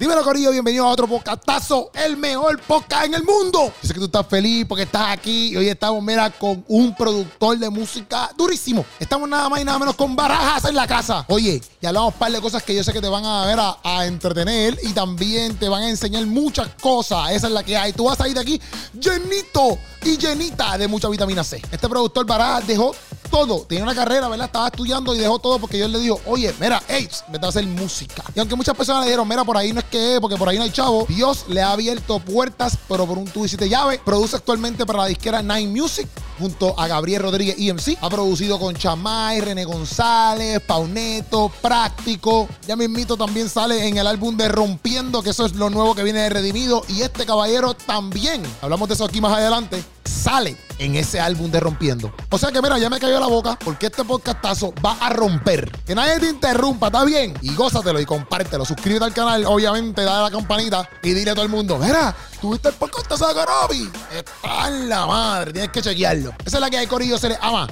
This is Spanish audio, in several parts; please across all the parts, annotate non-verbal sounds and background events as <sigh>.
Dímelo, Corillo, bienvenido a otro podcastazo, el mejor podcast en el mundo. Yo sé que tú estás feliz porque estás aquí y hoy estamos, mira, con un productor de música durísimo. Estamos nada más y nada menos con barajas en la casa. Oye, ya hablamos un par de cosas que yo sé que te van a ver a, a entretener y también te van a enseñar muchas cosas. Esa es la que hay. Tú vas a ir de aquí llenito y llenita de mucha vitamina C. Este productor barajas dejó todo. Tenía una carrera, ¿verdad? Estaba estudiando y dejó todo porque yo le digo, oye, mira, hey, vete a hacer música. Y aunque muchas personas le dijeron, mira, por ahí no es que es, porque por ahí no hay chavo, Dios le ha abierto puertas, pero por un tubo y siete llaves. Produce actualmente para la disquera Nine Music junto a Gabriel Rodríguez EMC. Ha producido con Chamay, René González, Pauneto, Práctico. Ya mismito también sale en el álbum de Rompiendo, que eso es lo nuevo que viene de Redimido. Y este caballero también, hablamos de eso aquí más adelante, sale en ese álbum de Rompiendo. O sea que mira, ya me cayó la boca porque este podcastazo va a romper. Que nadie te interrumpa, ¿está bien? Y gózatelo y compártelo. Suscríbete al canal, obviamente, dale a la campanita y dile a todo el mundo, mira, ¿tuviste el podcastazo de Corobi? Está en la madre, tienes que chequearlo. Esa es la que hay, Corillo, se les ama.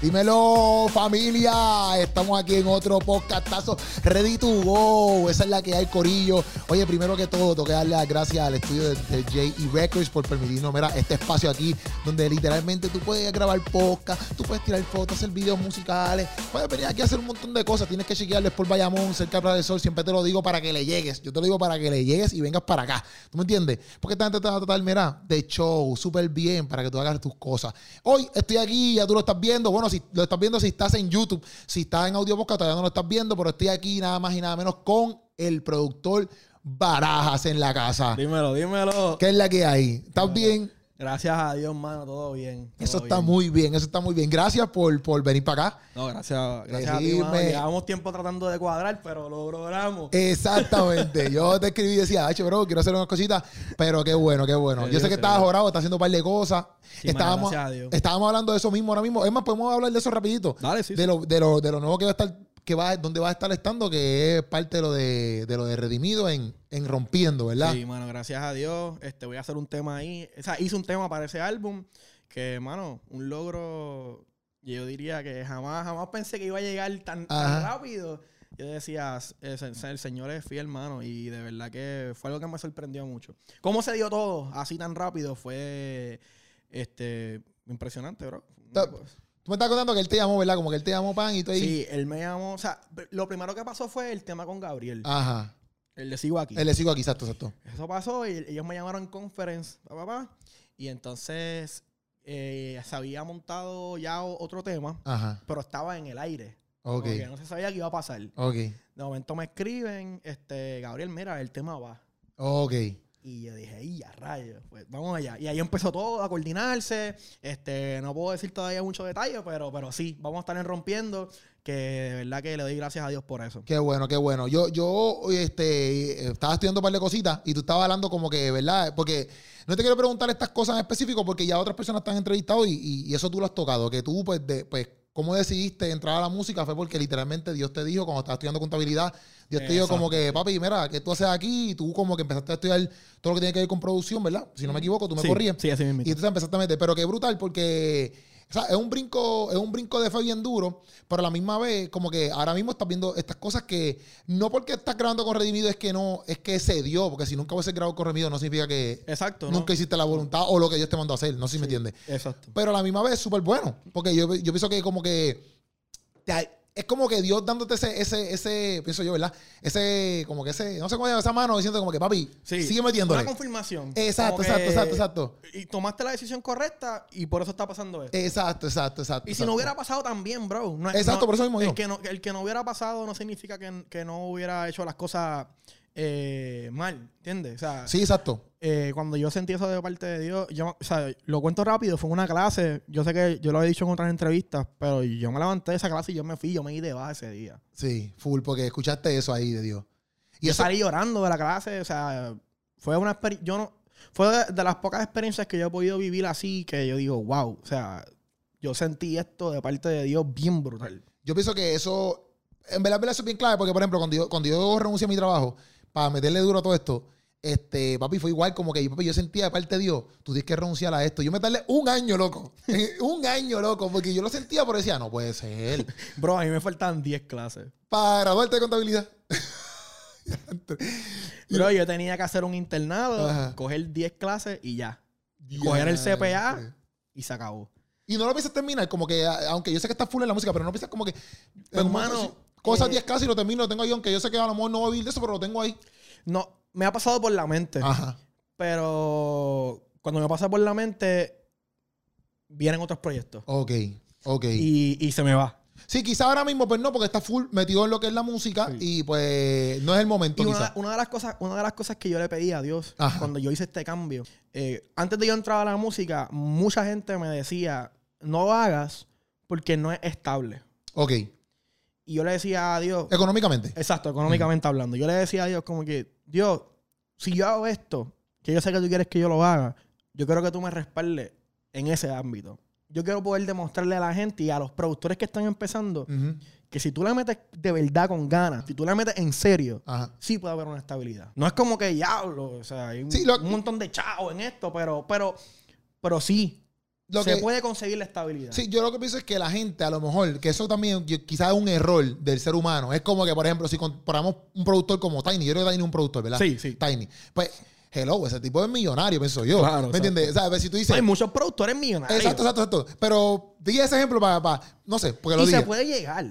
Dímelo, familia. Estamos aquí en otro podcastazo. Ready to go. Esa es la que hay, Corillo. Oye, primero que todo, tengo que darle las gracias al estudio de, de J.E. Records por permitirnos, mira, este espacio aquí donde literalmente tú puedes grabar podcast, tú puedes tirar fotos, hacer videos musicales, puedes venir aquí a hacer un montón de cosas. Tienes que chequearles por Bayamón, cerca de Sol. Siempre te lo digo para que le llegues. Yo te lo digo para que le llegues y vengas para acá. ¿Tú me entiendes? Porque esta gente te va a tratar, mira, de show, súper bien para que tú hagas tus cosas. Hoy estoy aquí, ya tú lo estás viendo. Bueno, si lo estás viendo, si estás en YouTube, si estás en audio podcast, todavía no lo estás viendo, pero estoy aquí nada más y nada menos con el productor Barajas en la casa. Dímelo, dímelo. ¿Qué es la que hay? ¿Estás bien? Gracias a Dios, mano, todo bien. todo Eso está bien. muy bien, eso está muy bien. Gracias por, por venir para acá. No, gracias, gracias a ti, mano. Llevamos tiempo tratando de cuadrar, pero lo logramos. Exactamente. <laughs> Yo te escribí y decía, H, bro, quiero hacer unas cositas, pero qué bueno, qué bueno. Yo sé que estabas jorado, estás haciendo un par de cosas. Sí, mano, estábamos, gracias a Dios. estábamos hablando de eso mismo ahora mismo. Es más, podemos hablar de eso rapidito. Dale, sí, de sí. lo, de lo, de lo nuevo que va a estar, que va, donde va a estar estando, que es parte de lo de, de lo de Redimido en, en Rompiendo, ¿verdad? Sí, mano, gracias a Dios. Este, voy a hacer un tema ahí. O sea, hice un tema para ese álbum que, mano, un logro. Yo diría que jamás, jamás pensé que iba a llegar tan, tan rápido. Yo decía, "Eh, se- el Señor es fiel, mano, y de verdad que fue algo que me sorprendió mucho. ¿Cómo se dio todo así tan rápido? Fue este impresionante, bro. Ta- Tú me estás contando que él te llamó, ¿verdad? Como que él te llamó pan y tú ahí. Sí, él me llamó. O sea, lo primero que pasó fue el tema con Gabriel. Ajá. El de Sigo aquí. Él le sigo aquí, exacto, exacto. Eso pasó y ellos me llamaron en conference, pa, pa, pa, y entonces eh, se había montado ya otro tema, Ajá. pero estaba en el aire. Ok. Como que no se sabía qué iba a pasar. Ok. De momento me escriben, este, Gabriel, mira, el tema va. Ok. Y yo dije, ¡y a rayos! Pues vamos allá. Y ahí empezó todo a coordinarse. Este, no puedo decir todavía mucho detalle, pero, pero sí, vamos a estar en rompiendo. Que de verdad que le doy gracias a Dios por eso. Qué bueno, qué bueno. Yo, yo este, estaba estudiando un par de cositas y tú estabas hablando como que, ¿verdad? Porque no te quiero preguntar estas cosas en específico porque ya otras personas han entrevistado y, y- y eso tú lo has tocado. Que tú, pues, de, pues, ¿cómo decidiste entrar a la música? Fue porque literalmente Dios te dijo, cuando estabas estudiando contabilidad, Dios te dijo como que, papi, mira, ¿qué tú haces aquí? Y tú como que empezaste a estudiar todo lo que tiene que ver con producción, ¿verdad? Si no me equivoco, tú me Sí, corrías. sí, así mismo. Y entonces empezaste a meter, pero qué brutal porque o sea, es un brinco, es un brinco de fe bien duro, pero a la misma vez, como que ahora mismo estás viendo estas cosas que no porque estás grabando con Redimido es que no, es que se dio, porque si nunca hubiese grabado con Redimido no significa que Exacto, ¿no? nunca hiciste la voluntad o lo que Dios te mandó a hacer, no sé si me entiendes. Exacto. Pero a la misma vez es súper bueno, porque yo, yo pienso que como que te- es como que Dios dándote ese, ese, ese, pienso yo, ¿verdad? Ese, como que ese, no sé cómo llama esa mano diciendo como que papi, Sí. sigue metiéndole. Una confirmación. Exacto, exacto, exacto, exacto. Y tomaste la decisión correcta y por eso está pasando esto. Exacto, exacto, exacto. y si exacto. no hubiera pasado también, bro. no Exacto, no- por eso mismo el digo. que, no, el que no hubiera pasado no significa que, que no hubiera hecho las cosas eh, mal, ¿entiendes? O sea, Sí, exacto. eh, cuando yo sentí eso de parte de Dios, yo, o sea, lo cuento rápido, fue una clase, yo sé que yo lo he dicho en otras entrevistas, pero yo me levanté de esa clase y yo me fui, yo me di de baja ese día. Sí, full, porque escuchaste eso ahí de Dios. Y yo eso, salí llorando de la clase, o sea, fue una experiencia, yo no, fue de, de las pocas experiencias que yo he podido vivir así que yo digo, wow, o sea, yo sentí esto de parte de Dios bien brutal. yo pienso que eso, en verdad, en verdad, eso es bien clave, porque, por ejemplo, cuando yo, cuando yo renuncié a mi trabajo para meterle duro a todo esto, este, papi, fue igual como que papi, yo sentía de parte de Dios, tú tienes que renunciar a esto. Yo me tardé un año, loco. <laughs> un año, loco, porque yo lo sentía, pero decía, no puede ser. <laughs> Bro, a mí me faltan 10 clases. Para graduarte de contabilidad. <laughs> Bro, yo tenía que hacer un internado, Ajá. coger 10 clases y ya. Coger el CPA y se acabó. Y no lo piensas terminar, como que, aunque yo sé que está full en la música, pero no piensas como que. Pues, en Cosas eh, 10 casi lo termino, lo tengo ahí, aunque yo sé que a lo mejor no voy a vivir de eso, pero lo tengo ahí. No, me ha pasado por la mente. Ajá. Pero cuando me pasa por la mente, vienen otros proyectos. Ok, ok. Y, y se me va. Sí, quizá ahora mismo, pues no, porque está full metido en lo que es la música Sí. y pues no es el momento, Y una, quizá. una de las cosas, una de las cosas que yo le pedí a Dios Ajá. cuando yo hice este cambio, eh, antes de yo entrar a la música, mucha gente me decía, no lo hagas porque no es estable. Ok. Y yo le decía a Dios, Económicamente. exacto, económicamente hablando, yo le decía a Dios como que, Dios, si yo hago esto, que yo sé que tú quieres que yo lo haga, yo quiero que tú me respaldes en ese ámbito. Yo quiero poder demostrarle a la gente y a los productores que están empezando que si tú le metes de verdad con ganas, si tú le metes en serio, Ajá. sí puede haber una estabilidad. No es como que diablo, o sea, hay un, Sí, lo- un montón de chavos en esto, pero, pero, pero sí, Lo se que- puede conseguir la estabilidad. Sí, yo lo que pienso es que la gente, a lo mejor, que eso también quizás es un error del ser humano. Es como que, por ejemplo, si compramos un productor como Tiny, yo creo que Tiny es un productor, ¿verdad? Sí, sí. Tiny. Pues, hello, ese tipo es millonario, pienso yo. Claro, ¿Me exacto. entiendes? O sea, a ver, si tú dices. Hay muchos productores millonarios. exacto, exacto, exacto. Pero di ese ejemplo para, no sé, porque lo y se puede llegar.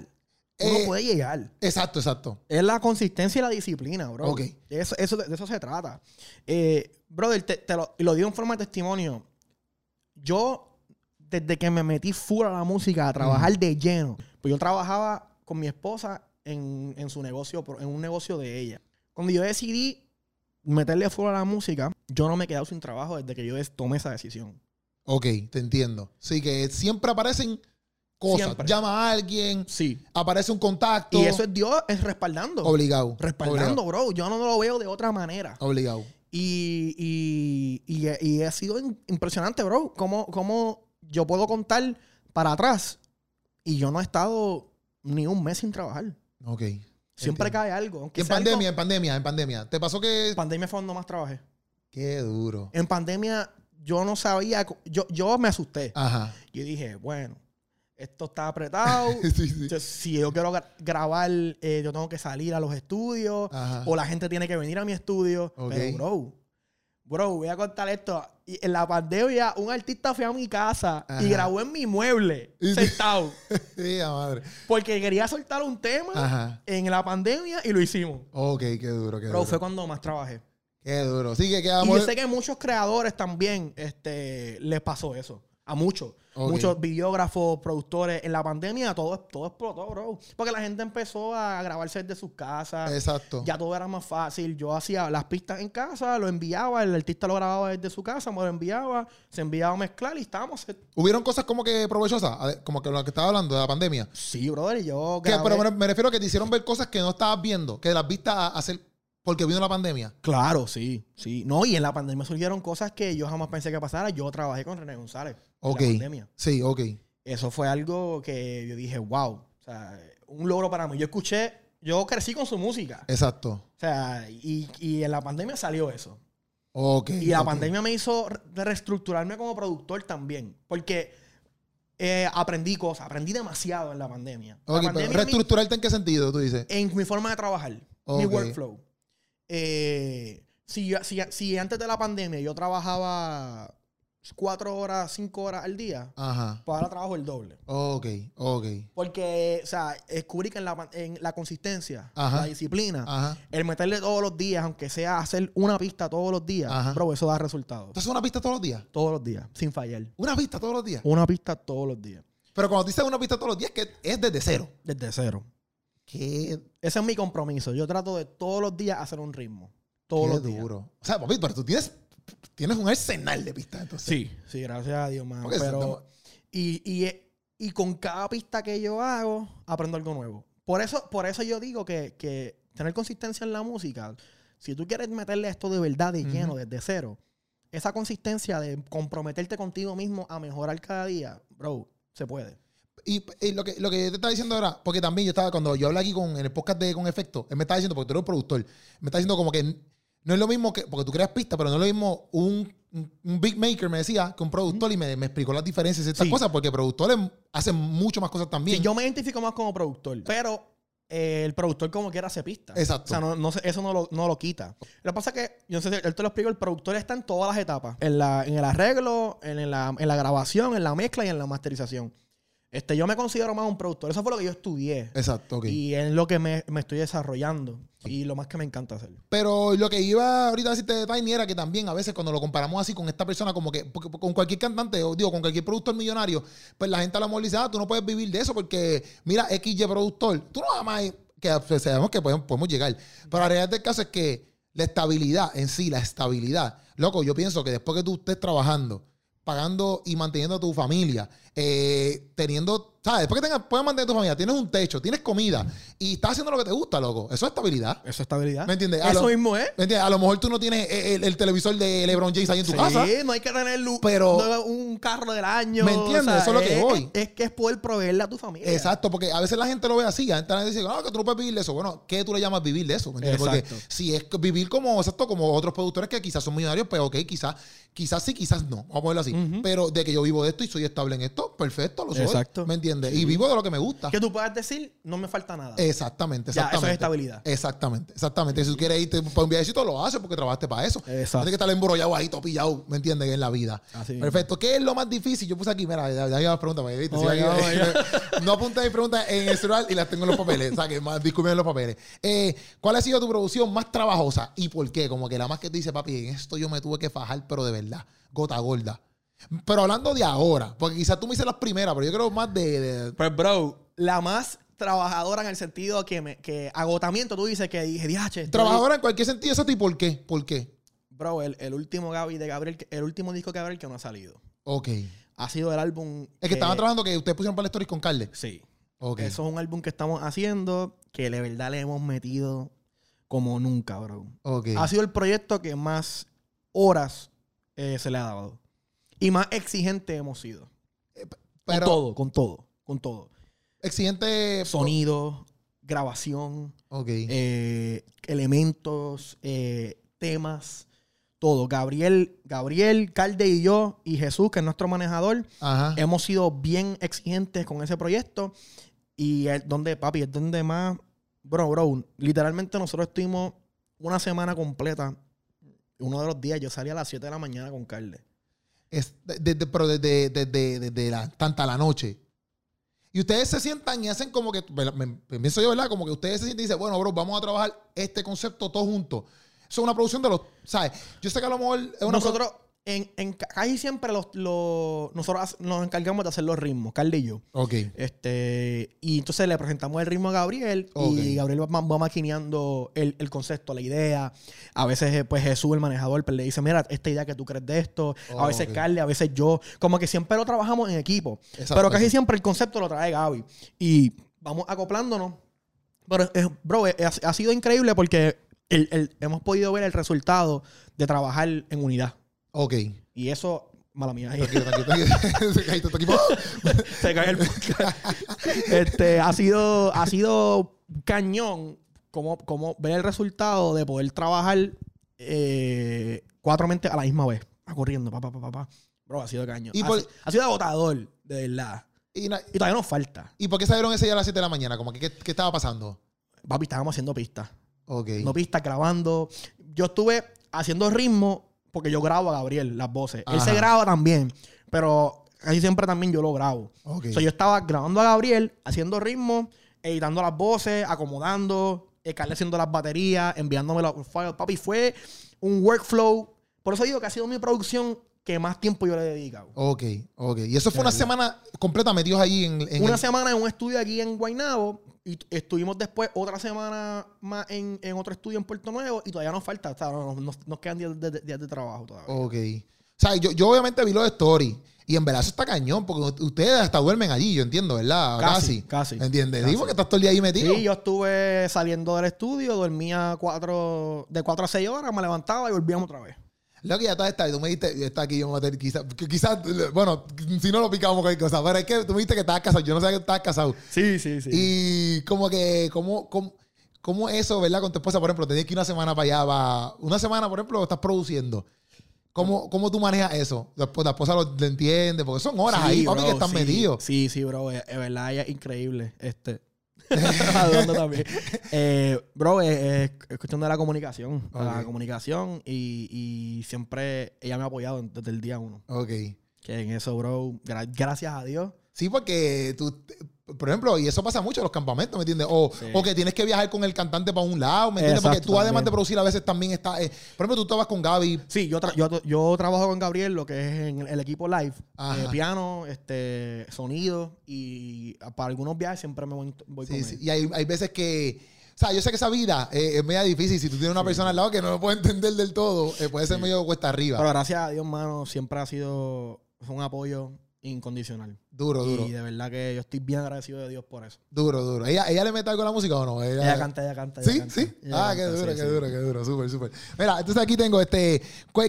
Uno Eh, puede llegar. Exacto, exacto. Es la consistencia y la disciplina, bro. Ok. Eso, eso- de eso se trata. Eh, brother, te, te lo, y lo digo en forma de testimonio. Yo, desde que me metí full a la música, a trabajar de lleno, pues yo trabajaba con mi esposa en, en su negocio, en un negocio de ella. Cuando yo decidí meterle full a la música, yo no me he quedado sin trabajo desde que yo tomé esa decisión. Ok, te entiendo. Sí, que siempre aparecen cosas. Siempre. Llama a alguien, Sí. aparece un contacto. Y eso es Dios es respaldando. obligado. respaldando, bro. Yo no lo veo de otra manera. Obligado. Y, y, y, y ha sido impresionante, bro. Cómo, cómo yo puedo contar para atrás y yo no he estado ni un mes sin trabajar. Ok. Siempre Entiendo. cae algo. Y en algo- pandemia, en pandemia, en pandemia. ¿Te pasó que.? En pandemia fue cuando más trabajé. Qué duro. En pandemia yo no sabía. Yo, yo me asusté. Ajá. Yo dije, bueno, esto está apretado. <laughs> sí, sí. Yo- si yo quiero gra- grabar, eh, yo tengo que salir a los estudios. Ajá. O la gente tiene que venir a mi estudio. Ok. Pero, bro, bro, voy a contar esto. Y en la pandemia, un artista fue a mi casa Ajá. y grabó en mi mueble, <laughs> Y- sentado. <laughs> Sí, a madre. porque quería soltar un tema Ajá. en la pandemia y lo hicimos. Ok, qué duro, qué Bro, duro. fue cuando más trabajé. Qué duro. Sí, que Y quedamos. yo sé que a muchos creadores también este, les pasó eso. A muchos. Muchos videógrafos, productores. En la pandemia todo, todo explotó, bro. Porque la gente empezó a grabarse desde sus casas. Exacto. Ya todo era más fácil. Yo hacía las pistas en casa, lo enviaba, el artista lo grababa desde su casa, me lo enviaba, se enviaba a mezclar y estábamos. ¿Hubieron cosas como que provechosas? Como que lo que estaba hablando de la pandemia. Sí, brother, yo Que, grabé- pero me, refiero a que te hicieron ver cosas que no estabas viendo, que las viste a hacer porque vino la pandemia. Claro, sí, sí. No, y en la pandemia surgieron cosas que yo jamás pensé que pasara. Yo trabajé con René González. en Ok. La pandemia. Sí, ok. Eso fue algo que yo dije, wow. O sea, un logro para mí. Yo escuché, yo crecí con su música. Exacto. O sea, y, y en la pandemia salió eso. Ok. Y la pandemia me hizo re- reestructurarme como productor también. Porque eh, aprendí cosas, aprendí demasiado en la pandemia. La pandemia mi- reestructurarte en qué sentido, tú dices. en mi forma de trabajar, mi Ok. workflow. Eh, si, si, si antes de la pandemia yo trabajaba cuatro horas, cinco horas al día, Ajá. pues ahora trabajo el doble. Ok, ok. Porque, o sea, descubrí que en la, en la consistencia, Ajá. la disciplina, Ajá. el meterle todos los días, aunque sea hacer una pista todos los días, bro, eso da resultados. ¿Tú haces una pista todos los días? Todos los días, sin fallar. Una pista todos los días. Una pista todos los días. Pero cuando dices una pista todos los días, que es desde cero. Desde cero. Qué, Ese es mi compromiso. Yo trato de todos los días hacer un ritmo. Todos qué los días. duro. O sea, papi, pero tú tienes, tienes un arsenal de pistas, entonces. Sí, sí, gracias a Dios, mano. Porque eso Pero, estamos- y, y, y con cada pista que yo hago, aprendo algo nuevo. Por eso, por eso yo digo que, que tener consistencia en la música, si tú quieres meterle esto de verdad de lleno, desde cero, esa consistencia de comprometerte contigo mismo a mejorar cada día, bro, se puede. Y, y lo, que, lo que yo te estaba diciendo ahora, porque también yo estaba, cuando yo hablé aquí con, en el podcast de Con Efecto, él me estaba diciendo, porque tú eres un productor, me está diciendo como que no es lo mismo que, porque tú creas pistas, pero no es lo mismo un, un, big maker, me decía, que un productor y me, me explicó las diferencias y estas Sí. cosas, porque productores hacen mucho más cosas también. Sí, yo me identifico más como productor, pero eh, el productor como quiera hace pista. Exacto. O sea, no, no eso no lo, no lo quita. Lo que pasa es que, yo no sé si él te lo explico, el productor está en todas las etapas. En, la, en el arreglo, en la, en la grabación, en la mezcla y en la masterización. Este, yo me considero más un productor. Eso fue lo que yo estudié. Exacto, ok. Y es lo que me, me estoy desarrollando. Y lo más que me encanta hacer. Pero lo que iba ahorita a decirte de Tiny era que también a veces cuando lo comparamos así con esta persona, como que con cualquier cantante, o digo, con cualquier productor millonario, pues la gente a lo mejor dice, ah, tú no puedes vivir de eso porque, mira, XY productor, tú no más que pues, sabemos que podemos, podemos llegar. Pero la realidad del caso es que la estabilidad en sí, la estabilidad, loco, yo pienso que después que tú estés trabajando, pagando y manteniendo a tu familia, eh, teniendo, ¿sabes? Después que tengas, puedes mantener a tu familia, tienes un techo, tienes comida y estás haciendo lo que te gusta, loco. Eso es estabilidad. Eso es estabilidad. ¿Me entiendes? A Eso lo- mismo es. ¿Me entiendes? A lo mejor tú no tienes el, el- el televisor de LeBron James ahí en tu Sí, casa. no hay que tener lu- Pero- no, un carro del año. ¿Me entiendes? Eso es lo que voy. Es, que es poder proveerle a tu familia. Exacto, porque a veces la gente lo ve así. La gente dice, no, que tú no puedes vivir de eso. Bueno, ¿qué tú le llamas vivir de eso? ¿Me entiendes? Exacto. Porque si es vivir como, exacto, como otros productores que quizás son millonarios, pues ok, quizás, quizás sí, quizás no. Vamos a ponerlo así. Pero de que yo vivo de esto y soy estable en esto, perfecto, lo soy. Exacto. ¿Me entiendes? Y vivo de lo que me gusta. Que tú puedas decir, no me falta nada. Exactamente, Ya, eso es exactamente. estabilidad. Exactamente, exactamente. Si tú quieres irte para un viajecito, lo haces porque trabajaste para eso. Exacto. Tienes que estar embrollado ahí, topillado, ¿me entiendes? En la vida. Así. Perfecto. ¿Qué es lo más difícil? Yo puse aquí, mira, ya, ya iba a preguntar, ¿viste? Oh, Sí, ya, oh, <laughs> no apunté mis preguntas en el celular y las tengo en los papeles. O sea, que más disculpen en los papeles. Eh, ¿Cuál ha sido tu producción más trabajosa y por qué? Como que la más que te dice, papi, en esto yo me tuve que fajar, pero de verdad, gota gorda. Pero hablando de ahora, porque quizás tú me dices las primeras, pero yo creo más de- de Pues, bro, la más trabajadora en el sentido que, me, que agotamiento, tú dices que dije, diache. estoy-". Trabajadora en cualquier sentido, ¿eso y por qué? ¿Por qué? Bro, el, el último Gaby de Gabriel, que- el último disco de Gabriel que no ha salido. Ok. Ha sido el álbum. Es que estaban trabajando que ustedes pusieron para la stories con Carle. Sí. Ok. Eso es un álbum que estamos haciendo que de verdad le hemos metido como nunca, bro. Ok. Ha sido el proyecto que más horas eh, se le ha dado. Y más exigente hemos sido. Pero con todo, con todo, con todo. exigente. Sonido, grabación, Ok. eh, elementos, eh, temas, todo. Gabriel, Gabriel, Calde y yo y Jesús, que es nuestro manejador, Ajá. hemos sido bien exigentes con ese proyecto. Y es donde, papi, es donde más. Bro, bro, literalmente nosotros estuvimos una semana completa. Uno de los días yo salí a las 7 de la mañana con Calde. Es de- de- de- pero desde, desde, desde la, tanta la noche. Y ustedes se sientan y hacen como que, pienso yo, ¿verdad? Como que ustedes se sienten y dicen, bueno, bro, vamos a trabajar este concepto todos juntos. Eso es una producción de los, ¿sabes? Yo sé que a lo mejor es una Nosotros, en, en casi siempre los, los- nosotros nos encargamos de hacer los ritmos, Calde y yo. Ok. Este, y entonces le presentamos el ritmo a Gabriel Ok. y Gabriel va, va maquineando el, el concepto, la idea. A veces, eh, pues Jesús, el manejador, pues, le dice, mira, esta idea que tú crees de esto. Oh, a veces ok. Carly, a veces yo. Como que siempre lo trabajamos en equipo. Exacto, pero casi siempre el concepto lo trae Gaby. Y vamos acoplándonos. Pero, eh, bro, eh, ha, ha sido increíble porque el- el- hemos podido ver el resultado de trabajar en unidad. Ok. Y eso, mala mía. Tranquilo, <laughs> tranquilo, tranquilo. <laughs> Se caíste tu equipo. <laughs> Se cae el podcast. este, ha sido, ha sido cañón como, como ver el resultado de poder trabajar eh, cuatro mentes a la misma vez. Va corriendo, papá, papá, papá. Bro, ha sido cañón. Y ha, por- si- ha sido agotador, de verdad. ¿Y, na- Y todavía nos falta. ¿Y por qué salieron ese día a las 7 de la mañana? Como que, ¿qué, qué estaba pasando? Papi, estábamos haciendo pistas. Ok. No pistas, grabando. Yo estuve haciendo ritmo porque yo grabo a Gabriel las voces. Él se graba también, pero casi siempre también yo lo grabo. Ok. O sea, yo estaba grabando a Gabriel, haciendo ritmo, editando las voces, acomodando, haciendo las baterías, enviándome los files. Papi, fue un workflow. Por eso digo que ha sido mi producción que más tiempo yo le he dedicado. Ok, ok. Y eso fue una semana completa metidos ahí en, en Una el- semana en un estudio aquí en Guaynabo y estuvimos después otra semana más en, en otro estudio en Puerto Nuevo y todavía nos falta. O sea, no- no- nos, nos quedan días de, días de trabajo todavía. Ok. O sea, yo, yo obviamente vi los stories. Y en verdad eso está cañón, porque ustedes hasta duermen allí, yo entiendo, ¿verdad? Casi, casi. ¿Entiendes? Digo que estás todo el día ahí metido. Sí, yo estuve saliendo del estudio, dormía cuatro, de 4 a 6 horas, me levantaba y volvíamos otra vez. Lo que ya está, está, tú me dijiste, está aquí, yo me voy a meter, quizás, quizás, bueno, si no lo picamos cualquier cosa, pero es que tú me dijiste que estabas casado, yo no sabía que estabas casado. Sí, sí, sí. Y como que, ¿cómo, cómo, ¿Cómo eso, verdad, con tu esposa, por ejemplo, te tienes que ir una semana para allá, va, una semana, por ejemplo, estás produciendo. ¿Cómo, cómo tú manejas eso? La esposa lo, entiende, porque son horas Sí, ahí, papi, bro, que están sí. metidos. Sí, sí, bro. Es, es verdad, ella es increíble. Este. <laughs> Hablando también. <laughs> Eh, bro, es, es- es cuestión de la comunicación. La comunicación y, y siempre ella me ha apoyado desde el día uno. Ok. Que en eso, bro, gra- gracias a Dios. Sí, porque tú, por ejemplo, y eso pasa mucho en los campamentos, ¿me entiendes? O, Sí. o que tienes que viajar con el cantante para un lado, ¿me entiendes? porque tú, además de producir, a veces también estás. eh, por ejemplo, tú estabas con Gaby. Sí, yo, tra- yo, yo trabajo con Gabriel, lo que es en el equipo live. Eh, piano, este, sonido. Y para algunos viajes siempre me voy, voy Sí, con sí. él. Y hay, hay veces que. O sea, yo sé que esa vida eh, es media difícil. Si tú tienes una persona al lado que no lo puede entender del todo, eh, puede ser medio cuesta arriba. Pero gracias a Dios, mano, siempre ha sido un apoyo incondicional. duro, duro. Y de verdad que yo estoy bien agradecido de Dios por eso. Duro, duro. ¿Ella, ¿Ella le mete algo a la música o no? Ella canta, ella canta. ella ¿Sí? canta. ¿Sí? Ella Ah, qué duro, sí, qué sí. duro, qué duro. Súper, súper. Mira, entonces aquí tengo este.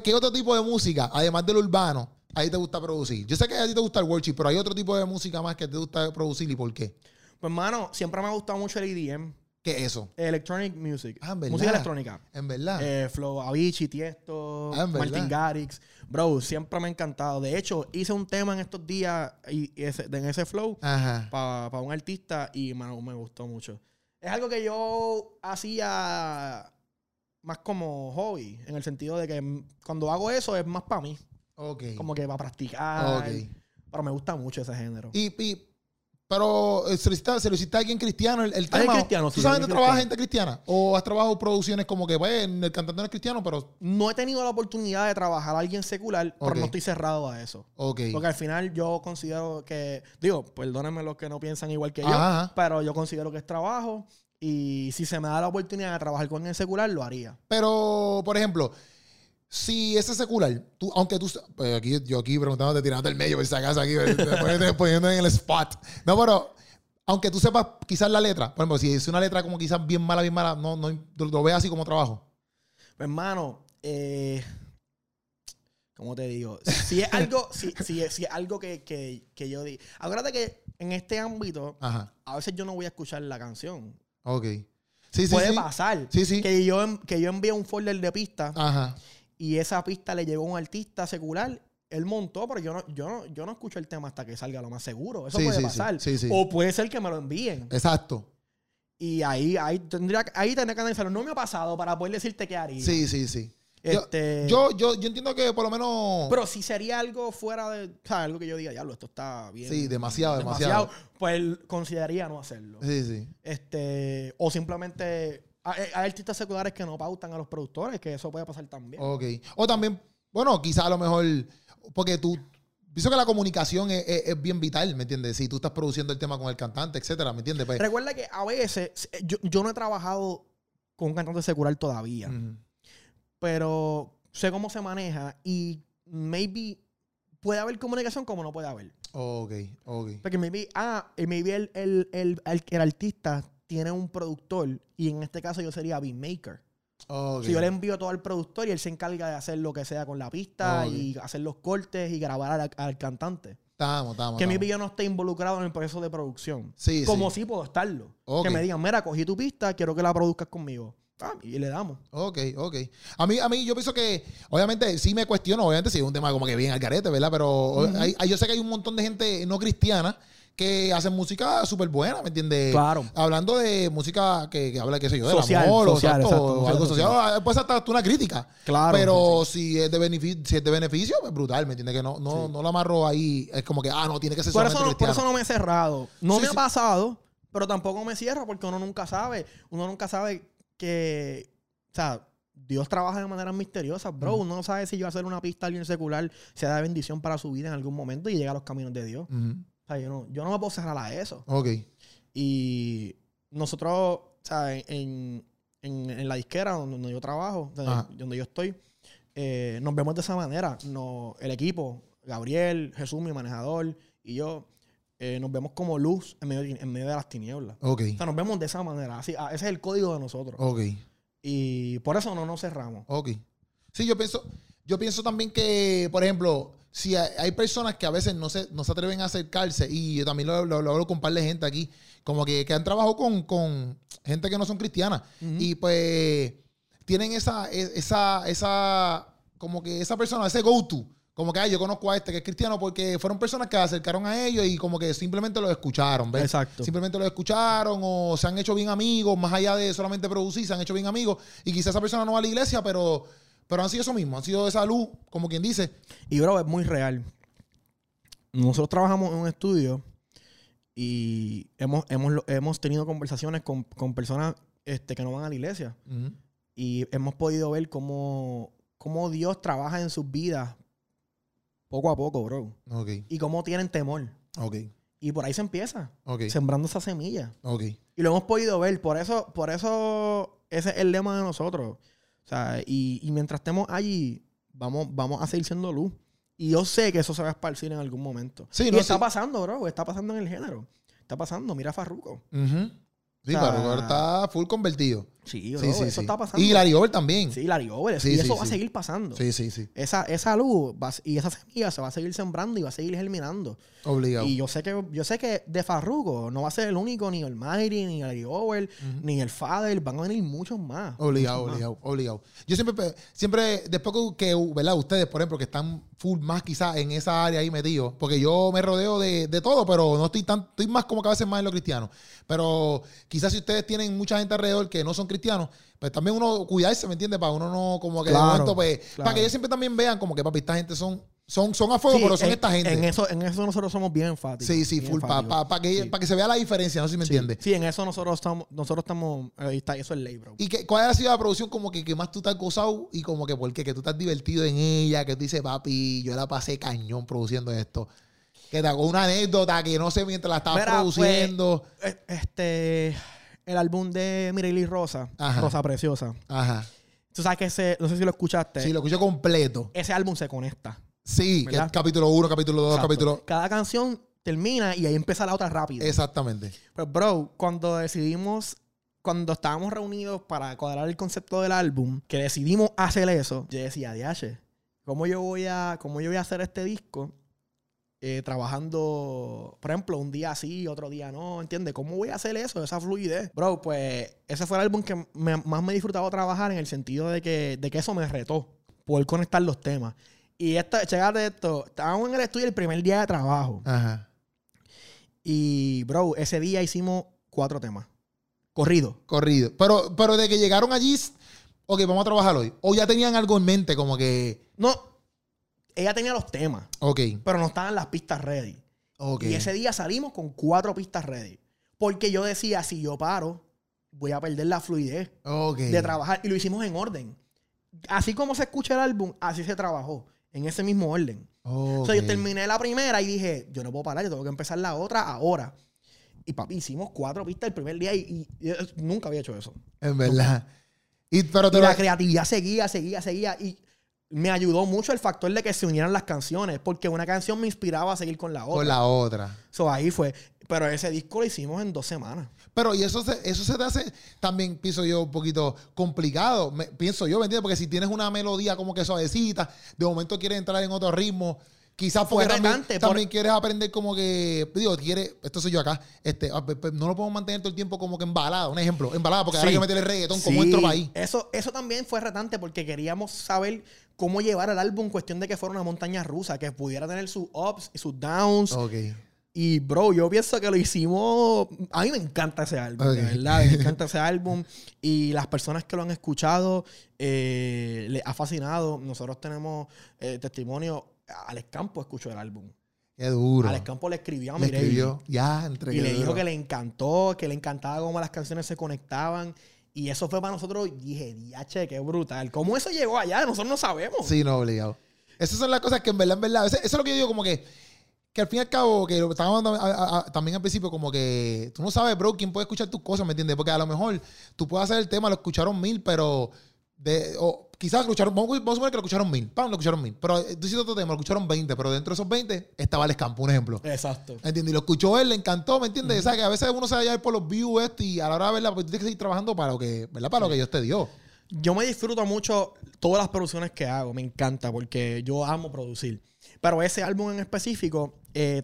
¿qué, otro tipo de música, además del urbano, ahí te gusta producir? Yo sé que a ti te gusta el worship, pero hay otro tipo de música más que te gusta producir y por qué. Pues, hermano, siempre me ha gustado mucho el EDM. ¿Qué es eso? Electronic Music. Ah, ¿en verdad? música electrónica. En verdad. Eh, Flow Avicii, Tiesto, Ah. Martin Garrix. Bro, siempre me ha encantado. De hecho, hice un tema en estos días y, y ese- en ese flow para un artista y mano, me gustó mucho. Es algo que yo hacía más como hobby, en el sentido de que cuando hago eso es más para mí, Ok. como que para practicar. Ok. Pero me gusta mucho ese género. Y, y- pero eh, se lo hiciste, a alguien cristiano el, el tema. cristiano, ¿Tú alguien trabajas cristiano. gente cristiana? ¿O has trabajado producciones como que, pues, el cantante no es cristiano, pero. No he tenido la oportunidad de trabajar a alguien secular, pero no estoy cerrado a eso. Ok. Porque al final yo considero que, digo, perdónenme los que no piensan igual que yo, Ajá. pero yo considero que es trabajo y si se me da la oportunidad de trabajar con el secular, lo haría. Pero, por ejemplo, si ese secular, tú, aunque tú, pues aquí, yo aquí preguntándote, tirándote el medio, por si acaso aquí, te poniendo- en el spot. No, pero, aunque tú sepas quizás la letra, por ejemplo, si es una letra como quizás bien mala, bien mala, no, no, lo, lo veas así como trabajo. Pues, hermano, eh, ¿cómo te digo? Si es algo, <laughs> si, si es, si es algo que, que, que yo di. Acuérdate que en este ámbito, Ajá. a veces yo no voy a escuchar la canción. Ok. Sí, sí, Puede sí. pasar. Sí, sí. Que yo, que yo envíe un folder de pistas Ajá. Y esa pista le llegó a un artista secular. Él montó, pero yo no, yo no, yo no escucho el tema hasta que salga lo más seguro. Eso Sí, puede sí, pasar. Sí, sí. O puede ser que me lo envíen. Exacto. Y ahí, ahí tendría que- ahí tendría que analizarlo. No me ha pasado para poder decirte qué haría. Sí, sí, sí. Este, Yo, yo, yo entiendo que por lo menos. pero si sería algo fuera de. O sea, algo que yo diga, diablo, esto está bien. Sí, demasiado, demasiado. Pues consideraría no hacerlo. Sí, sí. Este, o simplemente. Hay, hay artistas seculares que no pautan a los productores, que eso puede pasar también. Ok. O también, bueno, quizá a lo mejor, porque tú, pienso que la comunicación es, es- es bien vital, ¿me entiendes? Si tú estás produciendo el tema con el cantante, etcétera, ¿me entiendes? Pues, Recuerda que a veces. Yo, yo no he trabajado con un cantante secular todavía. pero sé cómo se maneja y maybe puede haber comunicación como no puede haber. Ok, ok. Porque maybe, ah, y maybe el, el, el- el artista tiene un productor y en este caso yo sería beatmaker. ok. Si yo le envío todo al productor y él se encarga de hacer lo que sea con la pista y hacer los cortes y grabar al, al cantante. Estamos, estamos. Que estamos. maybe yo no esté involucrado en el proceso de producción. Sí, como sí. sí puedo estarlo. Que me digan, mira, cogí tu pista, quiero que la produzcas conmigo. Ah, y le damos. Ok, ok. A mí, a mí yo pienso que, obviamente, sí me cuestiono, obviamente, si es un tema como que bien al garete, ¿verdad? Pero hay- hay- yo sé que hay un montón de gente no cristiana que hacen música súper buena, ¿me entiendes? Claro. Hablando de música que, que habla, qué sé yo, del Social, amor, o social, exacto, exacto, o algo social. social. Puede ser hasta una crítica. Claro. Pero si es de beneficio, si es de beneficio, pues brutal, ¿me entiendes? Que no, no, no lo amarro ahí. Es como que, ah, no, tiene que ser Por eso, no, por eso no me he cerrado. No Sí, me ha pasado, pero tampoco me cierro porque uno nunca sabe. Uno nunca sabe que, o sea, Dios trabaja de manera misteriosa, bro. Uno no sabe si yo hacer una pista a alguien secular sea de bendición para su vida en algún momento y llega a los caminos de Dios. Ujú. O sea, yo no, yo no me puedo cerrar a eso. Ok. Y nosotros, o sea, en, en- en la disquera donde, yo trabajo, donde, yo estoy, eh, nos vemos de esa manera. No, el equipo, Gabriel, Jesús, mi manejador, y yo, eh, nos vemos como luz en medio, de- en medio de las tinieblas. Ok. O sea, nos vemos de esa manera. Así, ah, ese es el código de nosotros. Ok. Y por eso no nos cerramos. Ok. Sí, yo pienso, yo pienso también que, por ejemplo, si hay, hay personas que a veces no se, no se atreven a acercarse, y yo también lo, lo- lo hablo con un par de gente aquí, como que, que han trabajado con, con gente que no son cristianas. Y pues tienen esa, e- esa, esa, como que esa persona, ese go-to. Como que, ay, yo conozco a este que es cristiano porque fueron personas que se acercaron a ellos y como que simplemente los escucharon, ¿ves? Exacto. Simplemente los escucharon o se han hecho bien amigos, más allá de solamente producir, se han hecho bien amigos. Y quizás esa persona no va a la iglesia, pero, pero han sido eso mismo, han sido esa luz, como quien dice. Y, bro, es muy real. Nosotros trabajamos en un estudio y hemos, hemos, hemos tenido conversaciones con, con personas este, que no van a la iglesia. Y hemos podido ver cómo, cómo Dios trabaja en sus vidas poco a poco, bro. Y cómo tienen temor. Y por ahí se empieza, sembrando esa semilla. Y lo hemos podido ver. Por eso, por eso ese es el lema de nosotros. O sea, y, y mientras estemos allí, vamos, vamos a seguir siendo luz. Y yo sé que eso se va a esparcir en algún momento. Sí, y no, está sí. pasando, bro. Está pasando en el género. Está pasando. Mira a Farruko. Sí, O sea, ahora está full convertido. Sí, bro. Sí, sí, eso está pasando. Y Larry Over también. Sí, Larry Over. Sí, y eso va a seguir pasando. Sí, sí, sí. Esa, esa luz va y esa semilla se va a seguir sembrando y va a seguir germinando. Obligado. Y yo sé que yo sé que de Farruko no va a ser el único, ni el Mighty, ni el Over, ni el Father. Van a venir muchos más. Obligado, Muchos más. obligado, obligado. Yo siempre, siempre, después que, que, ¿verdad? Ustedes, por ejemplo, que están full más quizás en esa área ahí metidos, porque yo me rodeo de, de todo, pero no estoy tan, estoy más como que a veces más en lo cristiano. Pero quizás si ustedes tienen mucha gente alrededor que no son cristianos, pues también uno cuidarse, ¿me entiendes? Para uno no, como que Claro, de momento, pues, claro. para que ellos siempre también vean como que, papi, esta gente son, son, son a fuego, Sí, pero son en- esta gente. En eso, en eso nosotros somos bien enfáticos. sí, sí, full, para enfáticos. que, Sí. pa que se vea la diferencia, no sé si me Sí, entiendes. Sí, en eso nosotros estamos, nosotros estamos, ahí está, eso es ley, bro. ¿Y qué, cuál ha sido la producción como que, que más tú te has gozado y como que por qué? Que tú estás divertido en ella, que tú dices, papi, yo la pasé cañón produciendo esto. Que te hago una anécdota que no sé mientras la estabas Mira, produciendo. Eh, Este, el álbum de Mireille Rosa, Ajá. Rosa Preciosa. Ajá. Tú sabes que ese, no sé si lo escuchaste, Sí, lo escucho completo. ese álbum se conecta. Sí, que es capítulo 1, capítulo 2, Exacto. capítulo... Cada canción termina y ahí empieza la otra rápido. Exactamente. Pues, bro, cuando decidimos, cuando estábamos reunidos para cuadrar el concepto del álbum, que decidimos hacer eso, yo decía, Diache, ¿cómo yo voy a, cómo yo voy a hacer este disco? Eh, trabajando, por ejemplo, un día sí, otro día no, ¿entiendes? ¿Cómo voy a hacer eso, esa fluidez? Bro, pues ese fue el álbum que me- más me he disfrutado trabajar en el sentido de que, de que eso me retó, poder conectar los temas. Y esta, chécate esto, estábamos en el estudio el primer día de trabajo. Ajá. Y, bro, ese día hicimos cuatro temas. Corrido. Corrido. Pero, pero de que llegaron allí, ok, vamos a trabajar hoy. O ya tenían algo en mente, como que, No, ella tenía los temas, ok, pero no estaban las pistas ready. ok. Y ese día salimos con cuatro pistas ready. Porque yo decía, si yo paro, voy a perder la fluidez ok. de trabajar. Y lo hicimos en orden. Así como se escucha el álbum, así se trabajó. En ese mismo orden. O sea, yo terminé la primera y dije, yo no puedo parar, yo tengo que empezar la otra ahora. Y papi, hicimos cuatro pistas el primer día y, y- y nunca había hecho eso. En verdad. Y, pero te Y la creatividad seguía, seguía, seguía. Y me ayudó mucho el factor de que se unieran las canciones, porque una canción me inspiraba a seguir con la otra. con la otra. So, ahí fue. Pero ese disco lo hicimos en dos semanas. Pero y eso se, eso se te hace también, pienso yo, un poquito complicado. Me- pienso yo, ¿me entiendes? Porque si tienes una melodía como que suavecita, de momento quieres entrar en otro ritmo, quizás Fue también, retante, también por- quieres aprender como que, digo, quieres, esto soy yo acá, este, ah, no lo podemos mantener todo el tiempo como que embalada, un ejemplo, embalada, porque ahora hay Sí. que meterle reggaetón como Sí, entro país. Eso, eso también fue retante porque queríamos saber cómo llevar el álbum, cuestión de que fuera una montaña rusa, que pudiera tener sus ups y sus downs. Ok. Y, bro, yo pienso que lo hicimos. A mí me encanta ese álbum, de verdad. Me <laughs> encanta ese álbum. Y las personas que lo han escuchado eh, les ha fascinado. Nosotros tenemos eh, testimonio. Alex Campo escuchó el álbum. Qué duro. Alex Campo le escribió a Mireille. escribió, ya, entre Y le dijo que le encantó, que le encantaba cómo las canciones se conectaban. Y eso fue para nosotros. y Dije, diache, qué brutal. ¿Cómo eso llegó allá? Nosotros no sabemos. Sí, no, obligado. Esas son las cosas que en verdad, en verdad, eso, es lo que yo digo, como que, que al fin y al cabo, que lo estábamos hablando también al principio, como que tú no sabes, bro, quién puede escuchar tus cosas, ¿me entiendes? Porque a lo mejor tú puedes hacer el tema, lo escucharon mil, pero de, o quizás lo escucharon, vamos, vamos a suponer que lo escucharon mil, pam, lo escucharon mil, pero eh, tú hiciste otro tema, lo escucharon 20, pero dentro de esos 20 estaba el Campo, un ejemplo. Exacto. ¿Entiendes? Y lo escuchó él, le encantó, ¿me entiendes? ¿Sabes? Que a veces uno se va a llevar por los views esto y a la hora de verla, pues tú tienes que seguir trabajando para lo que, ¿verdad? Para lo que Dios te dio. Yo me disfruto mucho todas las producciones que hago. Me encanta porque yo amo producir. Pero ese álbum en específico, eh,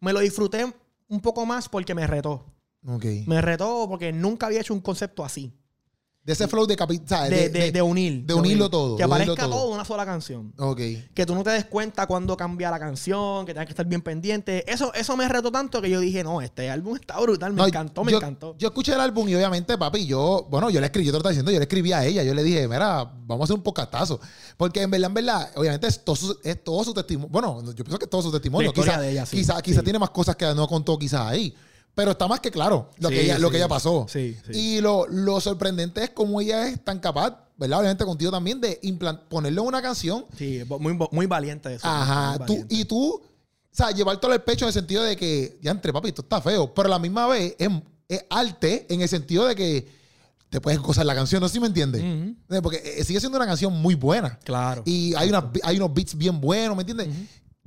me lo disfruté un poco más porque me retó. Ok. Me retó porque nunca había hecho un concepto así. De ese flow de capi- ¿sabes? De, de- de unir. de unirlo todo, Que aparezca todo. todo en una sola canción. Ok. Que tú no te des cuenta cuando cambia la canción, que tengas que estar bien pendiente. Eso, eso me retó tanto que yo dije, no, este álbum está brutal. Me No, encantó, me yo- encantó. Yo escuché el álbum y obviamente, papi, yo, bueno, yo le escribí, yo te lo estaba diciendo, yo le escribí a ella, yo le dije, mira, vamos a hacer un podcastazo. Porque en verdad, en verdad, obviamente es todo su, es todo su testimonio. Bueno, yo pienso que es todo su testimonio. Historia Quizá, de ella, sí. quizá, Sí. tiene más cosas que no contó quizás ahí. Pero está más que claro lo, Sí, que, ella, lo que ella pasó. Sí, sí. Y lo, lo sorprendente es cómo ella es tan capaz, ¿verdad? Obviamente contigo también, de ponerle una canción Sí, muy, muy valiente eso. Ajá, tú, y tú, o sea, llevártelo al pecho en el sentido de que, ya entre papi, esto está feo, pero a la misma vez es, es arte en el sentido de que te puedes gozar la canción, ¿no sé si me entiendes? Eh, Porque eh, sigue siendo una canción muy buena. Claro. Y hay, unas, hay unos beats bien buenos, ¿me entiendes?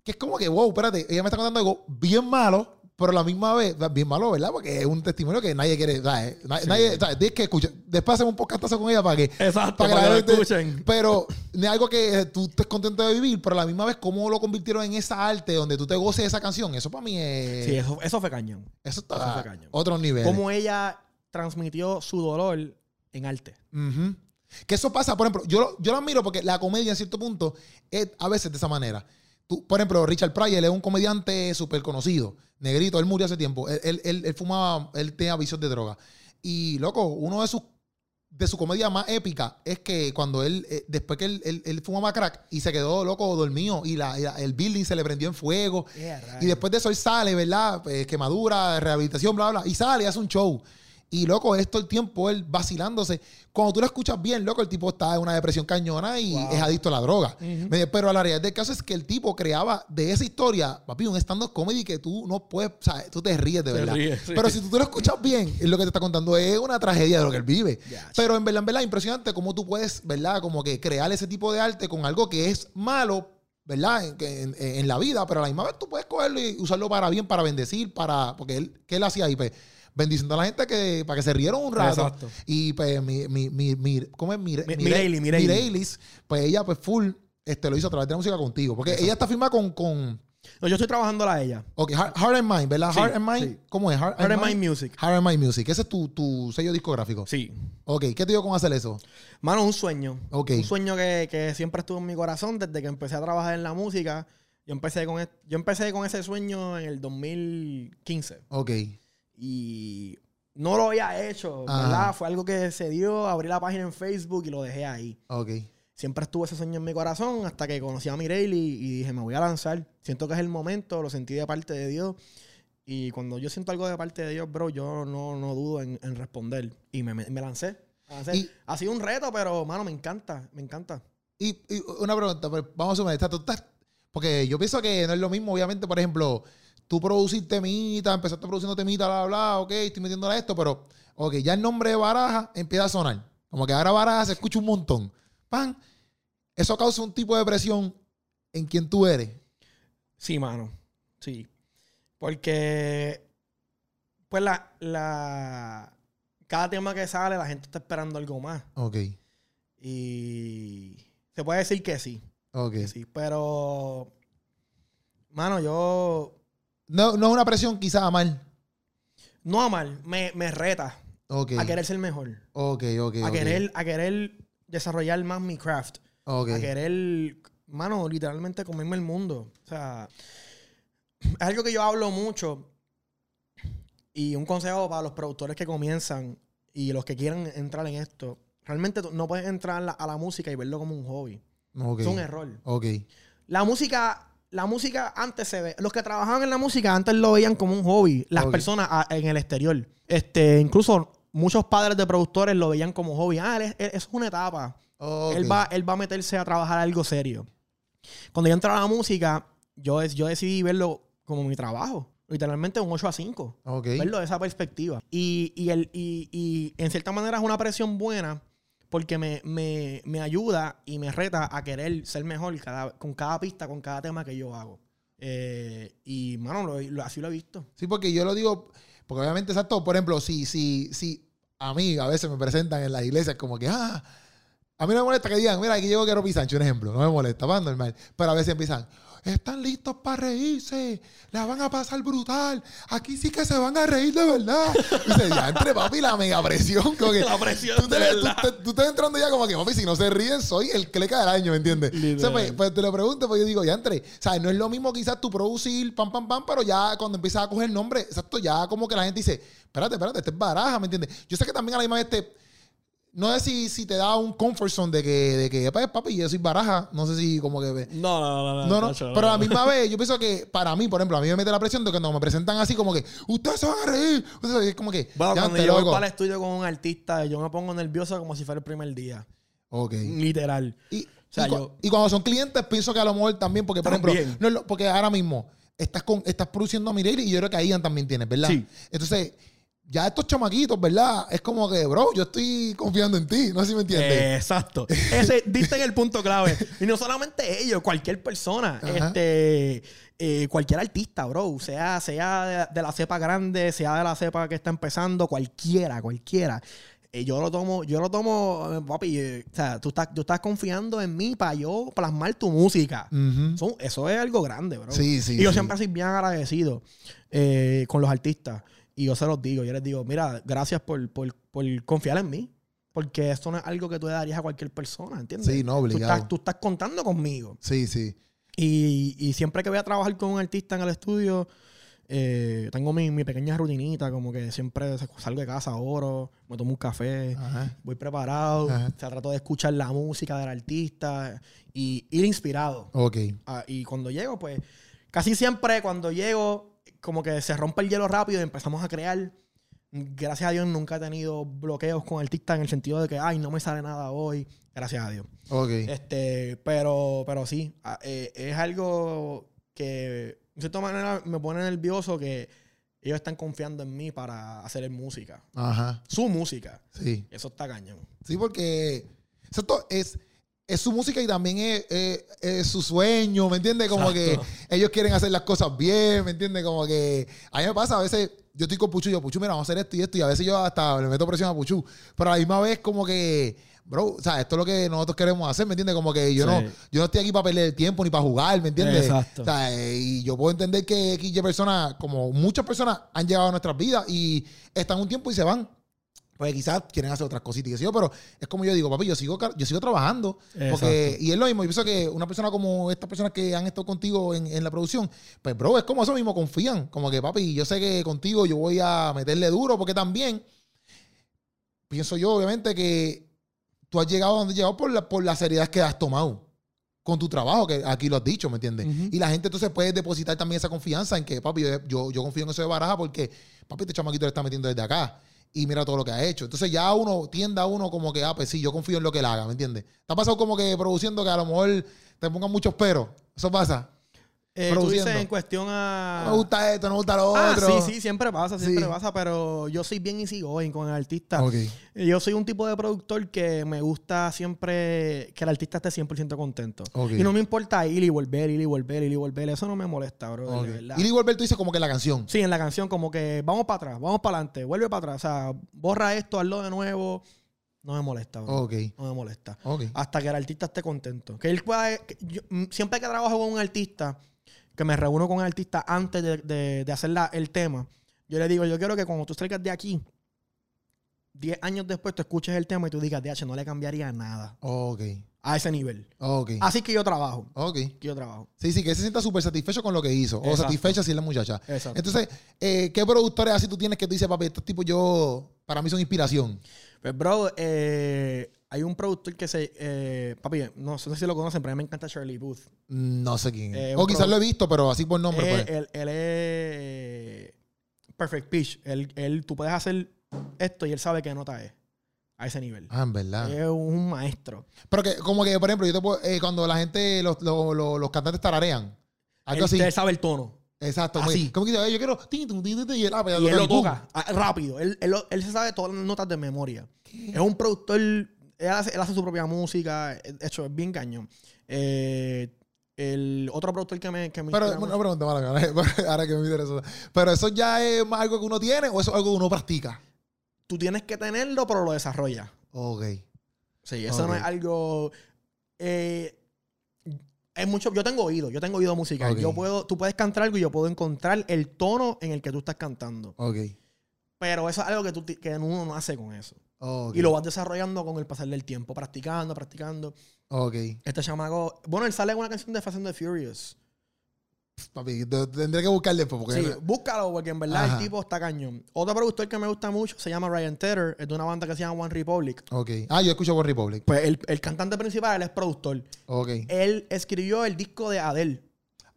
Que es como que, wow, espérate, ella me está contando algo bien malo, pero a la misma vez, bien malo, ¿verdad? Porque es un testimonio que nadie quiere, ¿sabes? Na- Nadie, ¿sabes? Tienes que escuchar. Después hacemos un podcastazo con ella para que, Exacto, para que para la que gente- lo escuchen. Pero es algo que eh, tú estés contento de vivir, pero a la misma vez, cómo lo convirtieron en esa arte donde tú te goces de esa canción, eso para mí es. Sí, eso, eso fue cañón. eso eso está fue cañón. otro nivel. Cómo ella transmitió su dolor en arte. Que eso pasa, por ejemplo, yo, yo lo admiro porque la comedia en cierto punto es a veces de esa manera. Tú, por ejemplo, Richard Pryor es un comediante súper conocido, negrito, él murió hace tiempo, él, él, él- él fumaba, él tenía vicios de droga. Y, loco, uno de sus de su comedia más épica es que cuando él, eh, después que él, él, él fumaba crack y se quedó loco dormido y, la, y la- el building se le prendió en fuego y después de eso él sale, ¿verdad? Pues, quemadura, rehabilitación, bla, bla. Y sale y hace un show. Y loco, esto el tiempo él vacilándose. Cuando tú lo escuchas bien, loco, el tipo está en una depresión cañona y Wow. es adicto a la droga. Ujú. Me- Pero la realidad del caso es que el tipo creaba de esa historia, papi, un stand-up comedy que tú no puedes, o sea, tú te ríes de verdad. ríes, sí. Pero si tú, tú lo escuchas bien, es lo que te está contando es una tragedia de lo que él vive. Pero en verdad, en verdad, impresionante cómo tú puedes, ¿verdad? Como que crear ese tipo de arte con algo que es malo, ¿verdad? En, en- en la vida, pero a la misma vez tú puedes cogerlo y usarlo para bien, para bendecir, para. Porque él, ¿qué él hacía ahí? Pues bendiciendo a la gente que, para que se rieron un rato. Exacto. Y pues, mi, mi, mi, mi- ¿cómo es? Mire, Mi- Mire- Mireille, Mireille. Mireilis, pues ella, pues full, este, lo hizo a través de la música contigo. Porque ella está firmada con. con No, yo estoy trabajando a ella. ok, Heart, Heart and Mind, ¿verdad? Sí, Heart and Mind, sí. ¿cómo es? Heart, Heart and Mind Music. Heart and Mind Music. Ese es tu, tu sello discográfico. Sí. Ok, ¿qué te dio con hacer eso? Mano, un sueño. Ok. Un sueño que, que siempre estuvo en mi corazón desde que empecé a trabajar en la música. Yo empecé con, yo empecé con ese sueño en el 2015. Ok. Y no lo había hecho, Ajá. ¿verdad? Fue algo que se dio, abrí la página en Facebook y lo dejé ahí. Ok. Siempre estuvo ese sueño en mi corazón hasta que conocí a Mireille y, y dije, me voy a lanzar. Siento que es el momento, lo sentí de parte de Dios. Y cuando yo siento algo de parte de Dios, bro, yo no, no dudo en, en responder. Y me, me- me lancé. Me lancé. Y- ha sido un reto, pero, mano, me encanta, me encanta. Y, y una pregunta, pues, vamos a sumar, ¿tú estás- porque yo pienso que no es lo mismo, obviamente, por ejemplo, tú producir temita, empezaste produciendo temita, bla, bla, bla, ok, estoy metiéndole a esto, pero, ok, ya el nombre de Baraja empieza a sonar. Como que ahora Baraja se escucha un montón. ¡Pam! Eso causa un tipo de presión en quien tú eres. Sí, mano. Sí. Porque, pues, la, la... Cada tema que sale, la gente está esperando algo más. Ok, Y se puede decir que sí. ok. que sí. Pero, mano, yo No, no es una presión quizás a mal. no a mal, me, me reta Ok, a querer ser mejor. ok, ok. A ok. querer, a querer desarrollar más mi craft. Ok. A querer, mano, literalmente comerme el mundo. O sea, es algo que yo hablo mucho. Y un consejo para los productores que comienzan y los que quieran entrar en esto. Realmente no puedes entrar a la, a la música y verlo como un hobby. Ok. Es un error. Ok. La música, la música antes se ve. Los que trabajaban en la música antes lo veían como un hobby. Las Ok. personas ah, en el exterior. Este, incluso muchos padres de productores lo veían como hobby. Ah, él es- él- es una etapa. Ok. Él, va, él va a meterse a trabajar algo serio. Cuando yo entré a la música, yo, yo decidí verlo como mi trabajo. Literalmente un 8 a 5. Ok. Verlo de esa perspectiva. Y, y, el, y, y en cierta manera es una presión buena porque me, me, me ayuda y me reta a querer ser mejor cada, con cada pista, con cada tema que yo hago. Eh, y, mano, lo- así lo he visto. Sí, porque yo lo digo, porque obviamente, exacto, por ejemplo, si, si, si a mí a veces me presentan en las iglesias como que, ah, a mí no me molesta que digan, mira, aquí llegó Keropi Sánchez, un ejemplo, no me molesta, va normal. Pero a veces empiezan, están listos para reírse, la van a pasar brutal, aquí sí que se van a reír de verdad. Y dice, ya entre papi, la mega presión. Como que <laughs> La presión tú, te- de tú- verdad. te- tú estás entrando ya como que, papi, si no se ríen, soy el cleca del año, ¿me entiendes? O sea, pues, pues te lo pregunto, pues yo digo, ya entre. O sea, no es lo mismo quizás tú producir pam, pam, pam, pero ya cuando empiezas a coger nombre, exacto, ya como que la gente dice, espérate, espérate, este es baraja, ¿me entiendes? Yo sé que también a la misma vez te- no sé si, si te da un comfort zone de que, de que pues, papi, yo soy baraja. No sé si como que. No, no, no, No, no, Nacho, pero a la misma vez, yo pienso que para mí, por ejemplo, a mí me mete la presión de que cuando me presentan así como que, ustedes se van a reír. Es como que, Bueno, cuando yo voy loco. para el estudio con un artista, yo me pongo nervioso como si fuera el primer día. Ok. Literal. Y, sea, y cu- yo- y cuando son clientes, pienso que a lo mejor también, porque por También. ejemplo, no porque ahora mismo estás con, estás produciendo a Mireille y yo creo que a Ian también tienes, ¿verdad? Sí. Entonces, ya estos chamaquitos, ¿verdad? Es como que, bro, yo estoy confiando en ti, no sé si me entiendes. Exacto. <laughs> Ese, diste en el punto clave. Y no solamente ellos, cualquier persona. Ajá. Este, eh, cualquier artista, bro. Sea, sea de, de la cepa grande, sea de la cepa que está empezando, cualquiera, cualquiera. Eh, yo lo tomo, yo lo tomo, eh, papi. eh, o sea, tú estás, tú estás confiando en mí para yo plasmar tu música. Eso es algo grande, bro. Sí, sí, Y yo sí. siempre soy bien agradecido con los artistas. Y yo se los digo, yo les digo, mira, gracias por, por, por confiar en mí. Porque esto no es algo que tú le darías a cualquier persona, ¿entiendes? Sí, no, Tú obligado. estás, tú estás contando conmigo. Sí, sí. Y, y siempre que voy a trabajar con un artista en el estudio, eh, tengo mi, mi pequeña rutinita, como que siempre salgo de casa, oro, me tomo un café, Ajá. voy preparado, Ajá. trato de escuchar la música del artista y ir inspirado. Ok. Ah, y cuando llego, pues, casi siempre cuando llego, como que se rompe el hielo rápido y empezamos a crear. Gracias a Dios nunca he tenido bloqueos con artistas en el sentido de que, ay, no me sale nada hoy. Gracias a Dios. Ok. Este, pero, pero sí, eh, es algo que, de cierta manera, me pone nervioso que ellos están confiando en mí para hacer música. Ajá. Su música. Sí. Eso está cañón. Sí, porque exacto, es, es su música y también es, es- es su sueño, ¿me entiendes? Como Exacto. que ellos quieren hacer las cosas bien, ¿me entiendes? Como que a mí me pasa, a veces yo estoy con Puchu y yo, Puchu, mira, vamos a hacer esto y esto, y a veces yo hasta le meto presión a Puchu, pero a la misma vez como que, bro, o sea, esto es lo que nosotros queremos hacer, ¿me entiendes? Como que yo, Sí. no, yo no estoy aquí para perder el tiempo ni para jugar, ¿me entiendes? Exacto. O sea, y yo puedo entender que XY personas, como muchas personas, han llegado a nuestras vidas y están un tiempo y se van. Pues quizás quieren hacer otras cositas y yo, pero es como yo digo, papi, yo sigo, yo sigo trabajando. Porque, y es lo mismo, yo pienso que una persona como estas personas que han estado contigo en, en la producción, pues bro, es como eso mismo, confían. Como que, papi, yo sé que contigo yo voy a meterle duro, porque también pienso yo, obviamente, que tú has llegado a donde has llegado por la, por la seriedad que has tomado con tu trabajo, que aquí lo has dicho, ¿me entiendes? Y la gente entonces puede depositar también esa confianza en que, papi, yo, yo, yo confío en eso de baraja porque, papi, este chamaquito le está metiendo desde acá y mira todo lo que ha hecho. Entonces ya uno tiende a uno como que, ah, pues sí, yo confío en lo que él haga, ¿me entiendes? ¿Te ha pasado como que produciendo que a lo mejor te pongan muchos peros? Eso pasa. Eh, tú dices en cuestión a... No me gusta esto, no me gusta lo Ah, otro. sí, sí, siempre pasa, siempre Sí. pasa, pero yo soy bien easygoing con el artista. Ok. Yo soy un tipo de productor que me gusta siempre que el artista esté 100% contento. Ok. Y no me importa ir y volver, ir y volver, ir y volver. Eso no me molesta, bro, de Ok. verdad. Y Lee Wolver tú dices como que la canción. Sí, en la canción como que vamos para atrás, vamos para adelante, vuelve para atrás. O sea, borra esto, hazlo de nuevo. No me molesta, bro. Ok. No me molesta. Hasta que el artista esté contento. Que él pueda... que yo- mm, siempre que trabajo con un artista, que me reúno con el artista antes de, de- de hacer la- el tema, yo le digo, yo quiero que cuando tú salgas de aquí, 10 años después tú escuches el tema y tú digas, DH, no le cambiaría nada Ok. a ese nivel. Ok. Así que yo trabajo. Ok. Que yo trabajo. Sí, sí, que se sienta súper satisfecho con lo que hizo. O satisfecha si es la muchacha. Exacto. Entonces, eh, ¿qué productores así tú tienes que tú dices, papi, estos tipos yo, para mí son inspiración? Pues, bro, eh, hay un productor que se... eh, papi, no sé si lo conocen, pero a mí me encanta Shirley Booth. No sé quién. Eh, o quizás lo he visto, pero así por nombre, pues. él, él es perfect pitch. Él, él- tú puedes hacer esto y él sabe qué nota es. A ese nivel. Ah, en verdad. Es un maestro. Pero que, como que, por ejemplo, yo te puedo, eh, cuando la gente, los, los, los, los cantantes tararean. Algo Él, así. él sabe el tono. Exacto. así. Como que dice, "Eh, yo quiero. tin, tum, tin, tin, tin", Y él, ah, pues, Y él lo toca ah, rápido. Él, él, él se sabe todas las notas de memoria. Es un productor. Él hace, él hace su propia música. De hecho, es bien cañón. Eh, el otro productor que me, que me Pero, una mucho- pregunta, mala <laughs> ahora que me interesa. Pero eso ya es más algo que uno tiene o eso es algo que uno practica. tú tienes que tenerlo, pero lo desarrollas. Ok. Sí, eso no es algo. eh, Es mucho, yo tengo oído, yo tengo oído musical. Yo puedo, tú puedes cantar algo y yo puedo encontrar el tono en el que tú estás cantando. Ok. Pero eso es algo que, tú, que uno no hace con eso. Y lo vas desarrollando con el pasar del tiempo, practicando, practicando. Ok. Este chamaco, bueno, él sale en una canción de Fast and the Furious. Papi, te- tendré que buscar después porque... Sí, búscalo porque en verdad Ajá. el tipo está cañón. Otro productor que me gusta mucho se llama Ryan Tedder, es de una banda que se llama One Republic. Ok. Ah, yo escucho por Republic. Pues el, el cantante principal, él es productor. Ok. Él escribió el disco de Adele.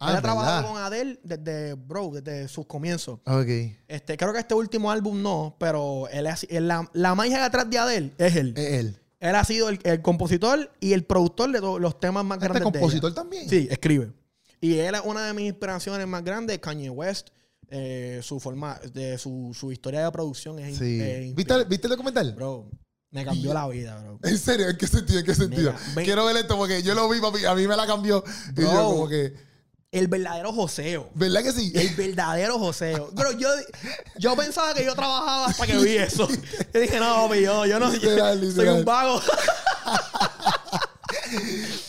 Ah, él ha trabajado con Adele desde, bro, desde sus comienzos. Ok. Este, creo que este último álbum no, pero él es, él- la, la magia detrás de Adele es él. Es él. Él ha sido el, el compositor y el productor de todos los temas más Este grandes de compositor ella. también. Sí, escribe. Y él es una de mis inspiraciones más grandes, Kanye West. eh, su forma, de su, su historia de producción es, Sí. ¿Viste, el- ¿Viste el documental? Bro, me cambió la vida, bro. <laughs> ¿En serio? ¿En qué sentido? ¿En qué sentido? Mira, Quiero ver esto porque yo lo vi, papi. A mí me la cambió. Y yo Bro. como que... El verdadero joseo. ¿Verdad que sí? El verdadero joseo. Bro, yo, yo pensaba que yo trabajaba hasta que vi eso. <laughs> Yo dije, no, papi, yo, yo no Literal, soy literal. un vago. <laughs>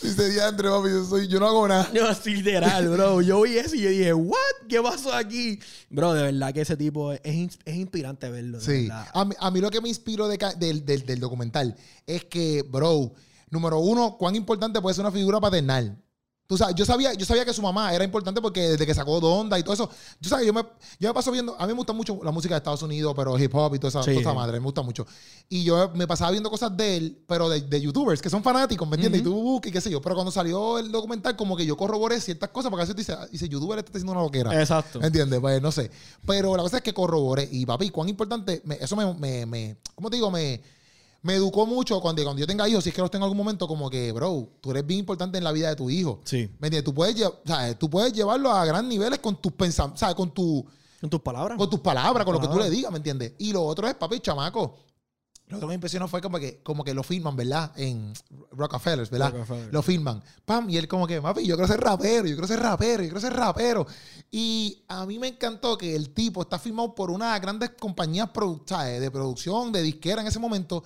Dice Diandre, papi, yo, soy, yo no hago nada. No, sí, literal, bro. Yo vi eso y yo dije, ¿what? ¿Qué pasó aquí? Bro, de verdad que ese tipo es, es inspirante verlo. Sí. A mí, a mí lo que me inspiró de del, del- del documental es que, bro, número uno, cuán importante puede ser una figura paternal. Tú sabes, yo sabía, yo sabía que su mamá era importante porque desde que sacó Donda y todo eso, yo sabía, yo me, yo me paso viendo, a mí me gusta mucho la música de Estados Unidos, pero hip hop y toda esa, Sí. toda esa madre, me gusta mucho. Y yo me pasaba viendo cosas de él, pero de, de youtubers que son fanáticos, ¿me entiendes? Y tú buscas y qué sé yo. Pero cuando salió el documental, como que yo corroboré ciertas cosas, porque a veces dice, dice, youtuber este está haciendo una loquera. Exacto. ¿Entiendes? Pues no sé. Pero la cosa es que corroboré. Y papi, cuán importante, me- eso me, me, me- ¿cómo te digo? Me, me educó mucho cuando, cuando yo tenga hijos, si es que los tengo en algún momento, como que, bro, tú eres bien importante en la vida de tu hijo. Sí. ¿Me entiendes? Tú puedes, ¿sabes? tú puedes llevarlo a gran niveles con tus pensamientos, ¿sabes? Con, tu, Con tus palabras. con tus palabras, con lo que tú le digas, ¿me entiendes? Y lo otro es, papi, chamaco. Lo que me impresionó fue como que, como que lo filman, ¿verdad? En Rockefellers, ¿verdad? Rockefeller. Lo filman. Pam, y él como que, papi, yo quiero ser rapero, yo quiero ser rapero, yo quiero ser rapero. Y a mí me encantó que el tipo está filmado por unas grandes compañías produ- ¿sabes? de producción, de disquera en ese momento.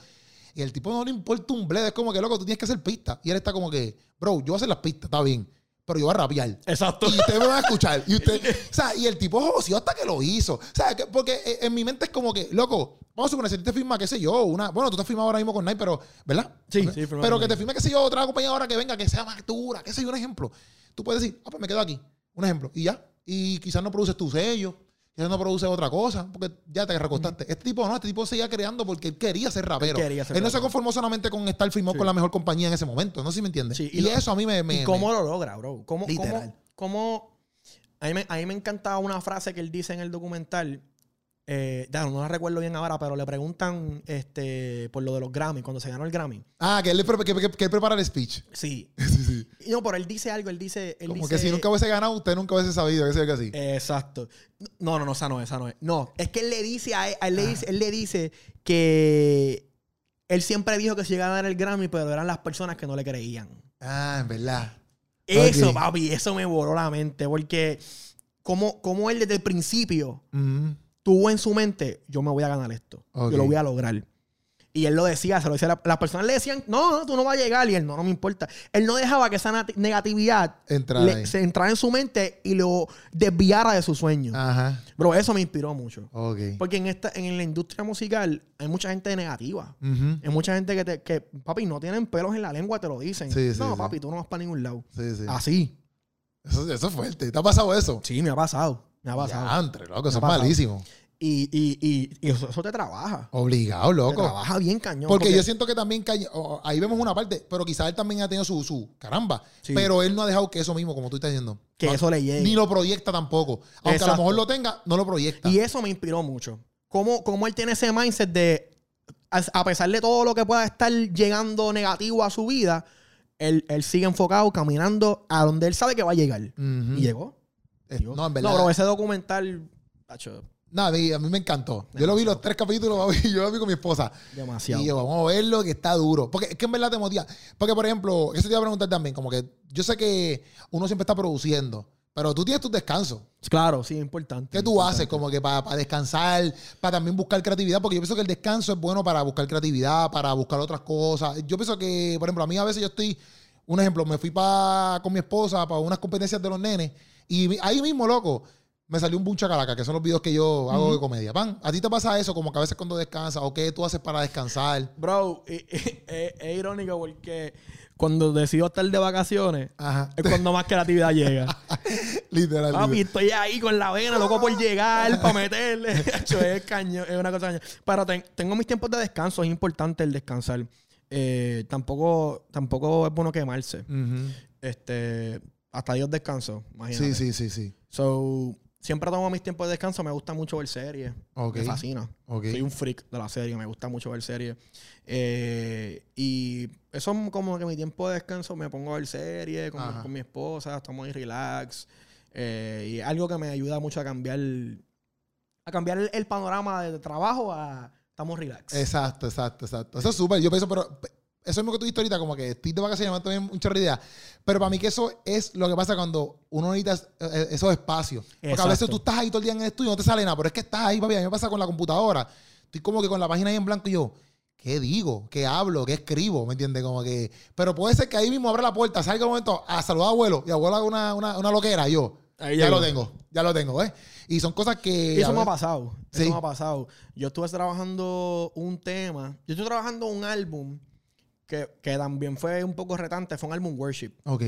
Y el tipo no le importa un bled. Es como que, loco, tú tienes que hacer pistas. Y él está como que, bro, yo voy a hacer las pistas, está bien. Pero yo voy a rapear. Exacto. Y usted me va a escuchar. Y usted, <laughs> o sea, y el tipo joció hasta que lo hizo. O sea, que- porque eh, en mi mente es como que, loco, vamos a suponer, si te firma, qué sé yo, una. Bueno, tú te firmas ahora mismo con Nike, pero, ¿verdad? Sí, sí, firma Pero que te firme, qué sé yo, otra compañía ahora que venga, que sea más dura, qué sé yo, un ejemplo. Tú puedes decir, ah, pues me quedo aquí. Un ejemplo. Y ya. Y quizás no produces tu sello. Quizás no produces otra cosa, porque ya te recostaste. Este tipo no, este tipo seguía creando porque él quería ser rapero. Él quería ser Él no se conformó solamente con estar firmado Sí. con la mejor compañía en ese momento. No sé si me entiendes. Sí, y y lo- eso a mí me. me ¿Y cómo me- lo logra, bro? ¿Cómo, Literal. cómo, cómo- a, mí me, a mí me encantaba una frase que él dice en el documental. Eh, ya, no la recuerdo bien ahora, pero le preguntan este, por lo de los Grammy, cuando se ganó el Grammy. Ah, que él, le pre- que, que- que él prepara el speech. <laughs> Sí. <laughs> Sí, sí. Y No, pero él dice algo, él dice... Él Como dice- que si nunca hubiese ganado, usted nunca hubiese sabido, que así. Exacto. No, no, no, esa no es, esa no es. No, es que él le dice a él, a él Ah. le dice, él le dice que él siempre dijo que se iba a ganar el Grammy, pero eran las personas que no le creían. Ah, en verdad. Eso, Ok. papi, eso me voló la mente, porque como, como él desde el principio Mm, tuvo en su mente, yo me voy a ganar esto, yo lo voy a lograr. Y él lo decía, se lo decía, la- las personas le decían, no, no, tú no vas a llegar, y él, no, no me importa. Él no dejaba que esa negatividad Entrar le- ahí. se entrara en su mente y lo desviara de su sueño. Ajá. Bro, eso me inspiró mucho. Porque en esta, en la industria musical hay mucha gente negativa. Hay mucha gente que, te, que, papi, no tienen pelos en la lengua, te lo dicen. Sí, no, sí. papi, tú no vas para ningún lado. Sí, sí. Así. Eso, eso es fuerte. ¿Te ha pasado eso? Sí, me ha pasado. Me ha pasado. Ya, entre, loco, eso es malísimo. Y, y, y, y eso, eso te trabaja. Obligado, Te loco. trabaja bien cañón. Porque, yo siento que también cae- o- ahí vemos una parte, pero quizás él también ha tenido su, su caramba. Sí. Pero él no ha dejado que eso mismo, como tú estás diciendo, Que no- eso le llegue. ni lo proyecta tampoco. Aunque a lo mejor lo tenga, no lo proyecta. Y eso me inspiró mucho. Cómo, cómo él tiene ese mindset de, a, pesar de todo lo que pueda estar llegando negativo a su vida, él, él sigue enfocado, caminando a donde él sabe que va a llegar. Y llegó. Eh. No, en verdad. No, bro, ese documental, tacho, Nada, a mí, a mí me encantó. Yo lo vi los tres capítulos, <laughs> yo lo vi con mi esposa. demasiado. Y yo, vamos a verlo, que está duro. Porque es que en verdad te motiva. Porque, por ejemplo, eso te iba a preguntar también, como que yo sé que uno siempre está produciendo, pero tú tienes tus descansos. Claro, sí, es importante. ¿Qué tú importante. haces? Como que para descansar, para también buscar creatividad, porque yo pienso que el descanso es bueno para buscar creatividad, para buscar otras cosas. Yo pienso que, por ejemplo, a mí a veces yo estoy Un ejemplo, me fui pa, con mi esposa para unas competencias de los nenes y ahí mismo, loco, me salió un buncha calaca, que son los videos que yo hago de comedia. Pan, ¿a ti te pasa eso como que a veces cuando descansas o qué tú haces para descansar? Bro, y- es, es irónico porque cuando decido estar de vacaciones, Ajá. es cuando más creatividad llega. <laughs> Literal. Papi, estoy ahí con la vena, loco por llegar, para <laughs> meterle. <laughs> Es caño, es una cosa caño. Pero ten- tengo mis tiempos de descanso, es importante el descansar. Eh, tampoco, tampoco es bueno quemarse. Este, hasta Dios descanso, imagínate. Sí, sí, sí, sí. So, siempre tomo mis tiempos de descanso. Me gusta mucho ver series. Ok. Me fascina. Soy un freak de la serie. Me gusta mucho ver series. Eh, y eso es como que mi tiempo de descanso me pongo a ver series con, con mi esposa. Estamos ahí relax. Eh, y algo que me ayuda mucho a cambiar a cambiar el, el panorama de trabajo a estamos relax. Exacto, exacto, exacto. Eso es súper. Yo pienso, pero pe- eso es lo que tú dijiste ahorita, como que estoy de vacaciones, me también un chorro de idea. Pero para mí que eso es lo que pasa cuando uno necesita eh, esos espacios. Porque a veces tú estás ahí todo el día en el estudio y no te sale nada, pero es que estás ahí, papi. A mí me pasa con la computadora. Estoy como que con la página ahí en blanco y yo, ¿qué digo? ¿Qué hablo? ¿Qué escribo? ¿Me entiendes? Como que... Pero puede ser que ahí mismo abra la puerta, salga un momento a saludar a abuelo y abuelo haga una, una, una loquera y yo... Ahí ya llegó. lo tengo, ya lo tengo, ¿eh? Y son cosas que... Eso me ha pasado. Eso Sí. me ha pasado. Yo estuve trabajando un tema. Yo estuve trabajando un álbum que, que también fue un poco retante. Fue un álbum worship. Ok.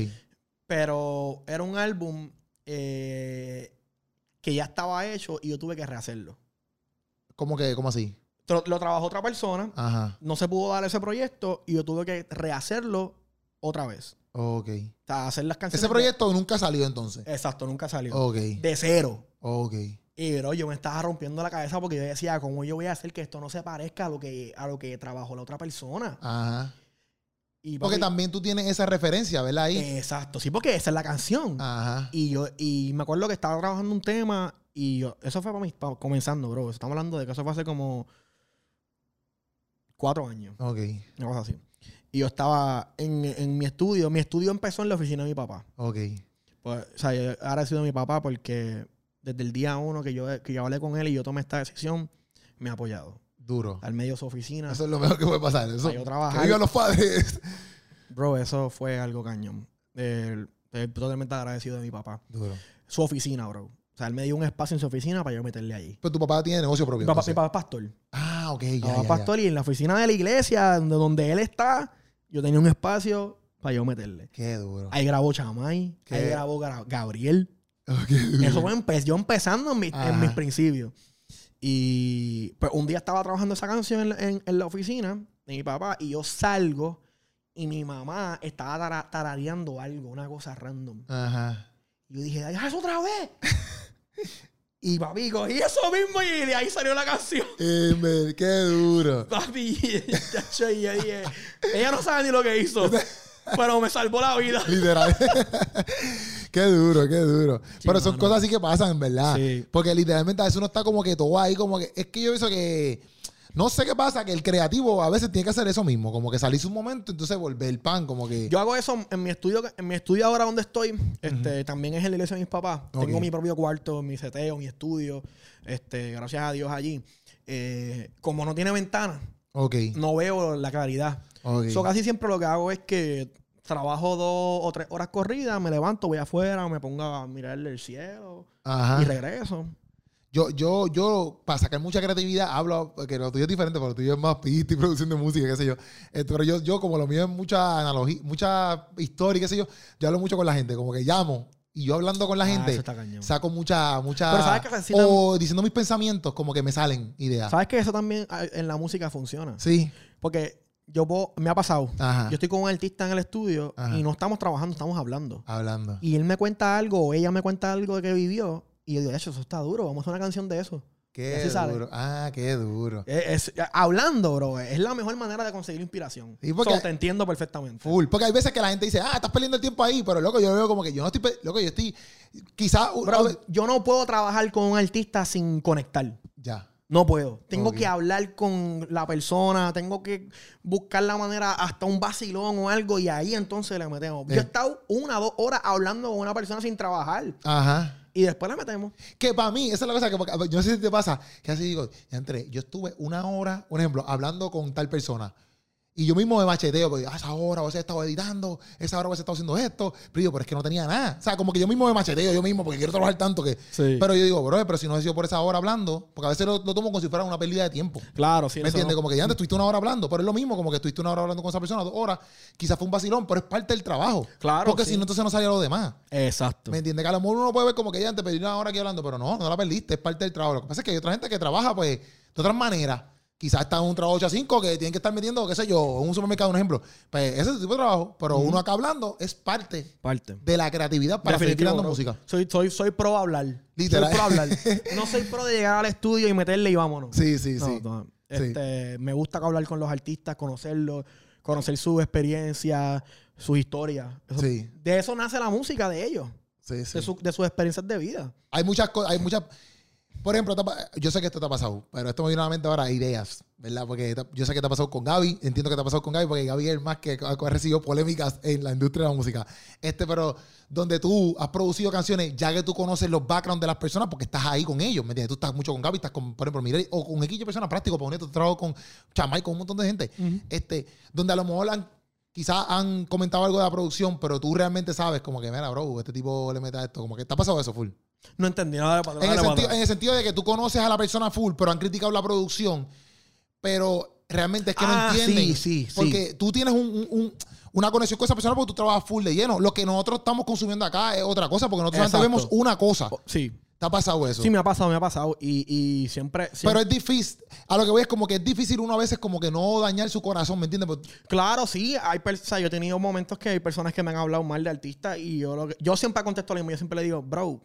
Pero era un álbum eh, que ya estaba hecho y yo tuve que rehacerlo. ¿Cómo que, cómo así? Lo, lo trabajó otra persona. Ajá. No se pudo dar ese proyecto y yo tuve que rehacerlo otra vez. Ok. O sea, hacer las canciones. Ese proyecto nunca salió entonces. Exacto, nunca salió. Ok. De cero. Ok. Y bro, yo me estaba rompiendo la cabeza porque yo decía, ¿cómo yo voy a hacer que esto no se parezca a lo que, a lo que trabajó la otra persona? Ajá. Y Porque papi, también tú tienes esa referencia, ¿verdad? Ahí. Exacto, sí, porque esa es la canción. Ajá. Y yo, y me acuerdo que estaba trabajando un tema y yo, eso fue para mí, pa- comenzando, bro. Estamos hablando de que eso fue hace como cuatro años, Ok. una cosa así. Y yo estaba en, en mi estudio, mi estudio empezó en la oficina de mi papá. Ok. Pues, o sea, yo ahora he sido mi papá porque desde el día uno que yo, que yo hablé con él y yo tomé esta decisión, me ha apoyado. Duro. Al medio de su oficina. Eso es lo mejor que puede pasar. Eso. Yo trabajar. Que los padres. Bro, eso fue algo cañón. Eh, Estoy totalmente agradecido de mi papá. Duro. Su oficina, bro. O sea, él me dio un espacio en su oficina para yo meterle allí. Pero tu papá tiene negocio propio. Mi papá, entonces. mi papá es pastor. Ah, ok. Mi Ya, papá ya, es ya. pastor y en la oficina de la iglesia, donde, donde él está, yo tenía un espacio para yo meterle. Qué duro. Ahí grabó Chamay, ¿Qué? ahí grabó Gra- Gabriel. <laughs> Oh, qué duro. Eso fue empe- yo empezando en, mi- en mis principios. Y pues un día estaba trabajando esa canción en, la- en- en la oficina de mi papá y yo salgo y mi mamá estaba tara- tarareando algo, una cosa random. Ajá. Y yo dije, ¡ay, eso otra vez! <laughs> y papi, cogí eso mismo y de ahí salió la canción. <laughs> Eh, qué duro. Papi, chacho, y dije, ella no sabe ni lo que hizo, <laughs> pero me salvó la vida. Literal. Qué duro, qué duro. Pero son mano. cosas así que pasan, en verdad. Sí. Porque literalmente a veces uno está como que todo ahí, como que. Es que yo pienso que. No sé qué pasa, que el creativo a veces tiene que hacer eso mismo, como que salirse un momento, entonces volver el pan, como que. Yo hago eso en mi estudio, en mi estudio ahora donde estoy, este, también es en la iglesia de mis papás. Tengo mi propio cuarto, mi seteo, mi estudio, este, gracias a Dios allí. Eh, como no tiene ventana, no veo la claridad. So, casi siempre lo que hago es que trabajo dos o tres horas corridas, me levanto, voy afuera, me pongo a mirar el cielo Ajá. y regreso. Yo, yo, yo, para sacar mucha creatividad, hablo, que lo tuyo es diferente, porque lo tuyo es más pista y producción de música, qué sé yo. Eh, pero yo, yo, como lo mío es mucha analogía, mucha historia, qué sé yo, yo hablo mucho con la gente, como que llamo y yo hablando con la Ah, gente, saco mucha, mucha. Pero ¿sabes? Sí, o diciendo mis pensamientos, como que me salen ideas. ¿Sabes que eso también ah, en la música funciona? Sí. Porque yo puedo- me ha pasado. Ajá. Yo estoy con un artista en el estudio Ajá. y no estamos trabajando, estamos hablando. Hablando. Y él me cuenta algo o ella me cuenta algo de que vivió. Y yo digo, "Echo, eso está duro, vamos a hacer una canción de eso. Qué sale. duro. Ah, qué duro. Es, es- hablando, bro, es la mejor manera de conseguir inspiración. Sí, porque- So, te entiendo perfectamente. Full. Porque hay veces que la gente dice, ah, estás perdiendo el tiempo ahí, pero loco, yo veo como que yo no estoy, loco, yo estoy, quizás, Bro, yo no puedo trabajar con un artista sin conectar. No puedo. Tengo que hablar con la persona, tengo que buscar la manera hasta un vacilón o algo y ahí entonces le metemos. Yo Eh. he estado una o dos horas hablando con una persona sin trabajar Ajá. y después le metemos. Que para mí, esa es la cosa que, yo no sé si te pasa, que así digo, ya entré, yo estuve una hora, por ejemplo, hablando con tal persona. Y yo mismo me macheteo, porque ah, esa hora a veces he estado editando, esa hora a veces he estado haciendo esto, pero digo, pero es que no tenía nada. O sea, como que yo mismo me macheteo, yo mismo, porque quiero trabajar tanto que. Sí. Pero yo digo, bro, pero si no he sido por esa hora hablando, porque a veces lo, lo tomo como si fuera una pérdida de tiempo. Claro, sí. ¿Me entiendes? no- Como que ya antes estuviste una hora hablando, pero es lo mismo, como que estuviste una hora hablando con esa persona, dos horas, quizás fue un vacilón, pero es parte del trabajo. Claro, Porque sí. si no, entonces no salía lo demás. Exacto. ¿Me entiendes? Que a lo mejor uno puede ver como que ya antes perdí una hora aquí hablando, pero no, no la perdiste, es parte del trabajo. Lo que pasa es que hay otra gente que trabaja, pues, de otras maneras. Quizás está en un trabajo 8 a 5 que tienen que estar metiendo, qué sé yo, en un supermercado, un ejemplo. Pues ese es el tipo de trabajo, pero uno acá hablando es parte Parte. de la creatividad para seguir Definitivo, creando bro. música. Soy, soy, soy pro hablar. Literal. Soy pro hablar. <laughs> No soy pro de llegar al estudio y meterle y vámonos. Sí, sí, No, sí. no. Sí. Este, Me gusta hablar con los artistas, conocerlos, conocer su experiencia, sus historias. Eso- Sí. De eso nace la música de ellos, Sí, sí. de, su- de sus experiencias de vida. Hay muchas cosas, hay muchas. Por ejemplo, yo sé que esto te ha pasado, pero esto me viene a la mente ahora ideas, ¿verdad? Porque yo sé que te ha pasado con Gaby, entiendo que te ha pasado con Gaby, porque Gaby es el más que ha recibido polémicas en la industria de la música. Este, pero donde tú has producido canciones, ya que tú conoces los backgrounds de las personas, porque estás ahí con ellos, ¿me entiendes? Tú estás mucho con Gaby, estás con, por ejemplo, Mireille, o con un equipo de personas prácticos, por ejemplo, tú trabajas con Chamay, con un montón de gente, este, donde a lo mejor han quizás han comentado algo de la producción, pero tú realmente sabes como que, mira, bro, este tipo le mete a esto, como que te ha pasado eso, full. No entendí nada de para En el, para sentido, en el sentido de que tú conoces a la persona full, pero han criticado la producción, pero realmente es que Ah, no entienden. sí, sí, sí. Porque tú tienes un- un- un- una conexión con esa persona porque tú trabajas full de lleno. Lo que nosotros estamos consumiendo acá es otra cosa, porque nosotros solamente vemos una cosa. Oh, Sí, ¿Te ha pasado eso? sí me ha pasado, me ha pasado. Y, y siempre, siempre- pero es difícil. A lo que voy es como que es difícil uno a veces como que no dañar su corazón, ¿me entiendes? Pues, Claro, sí. Hay o sea, yo he tenido momentos que hay personas que me han hablado mal de artistas y yo, lo que- yo siempre contesto lo mismo. Yo siempre le digo, bro,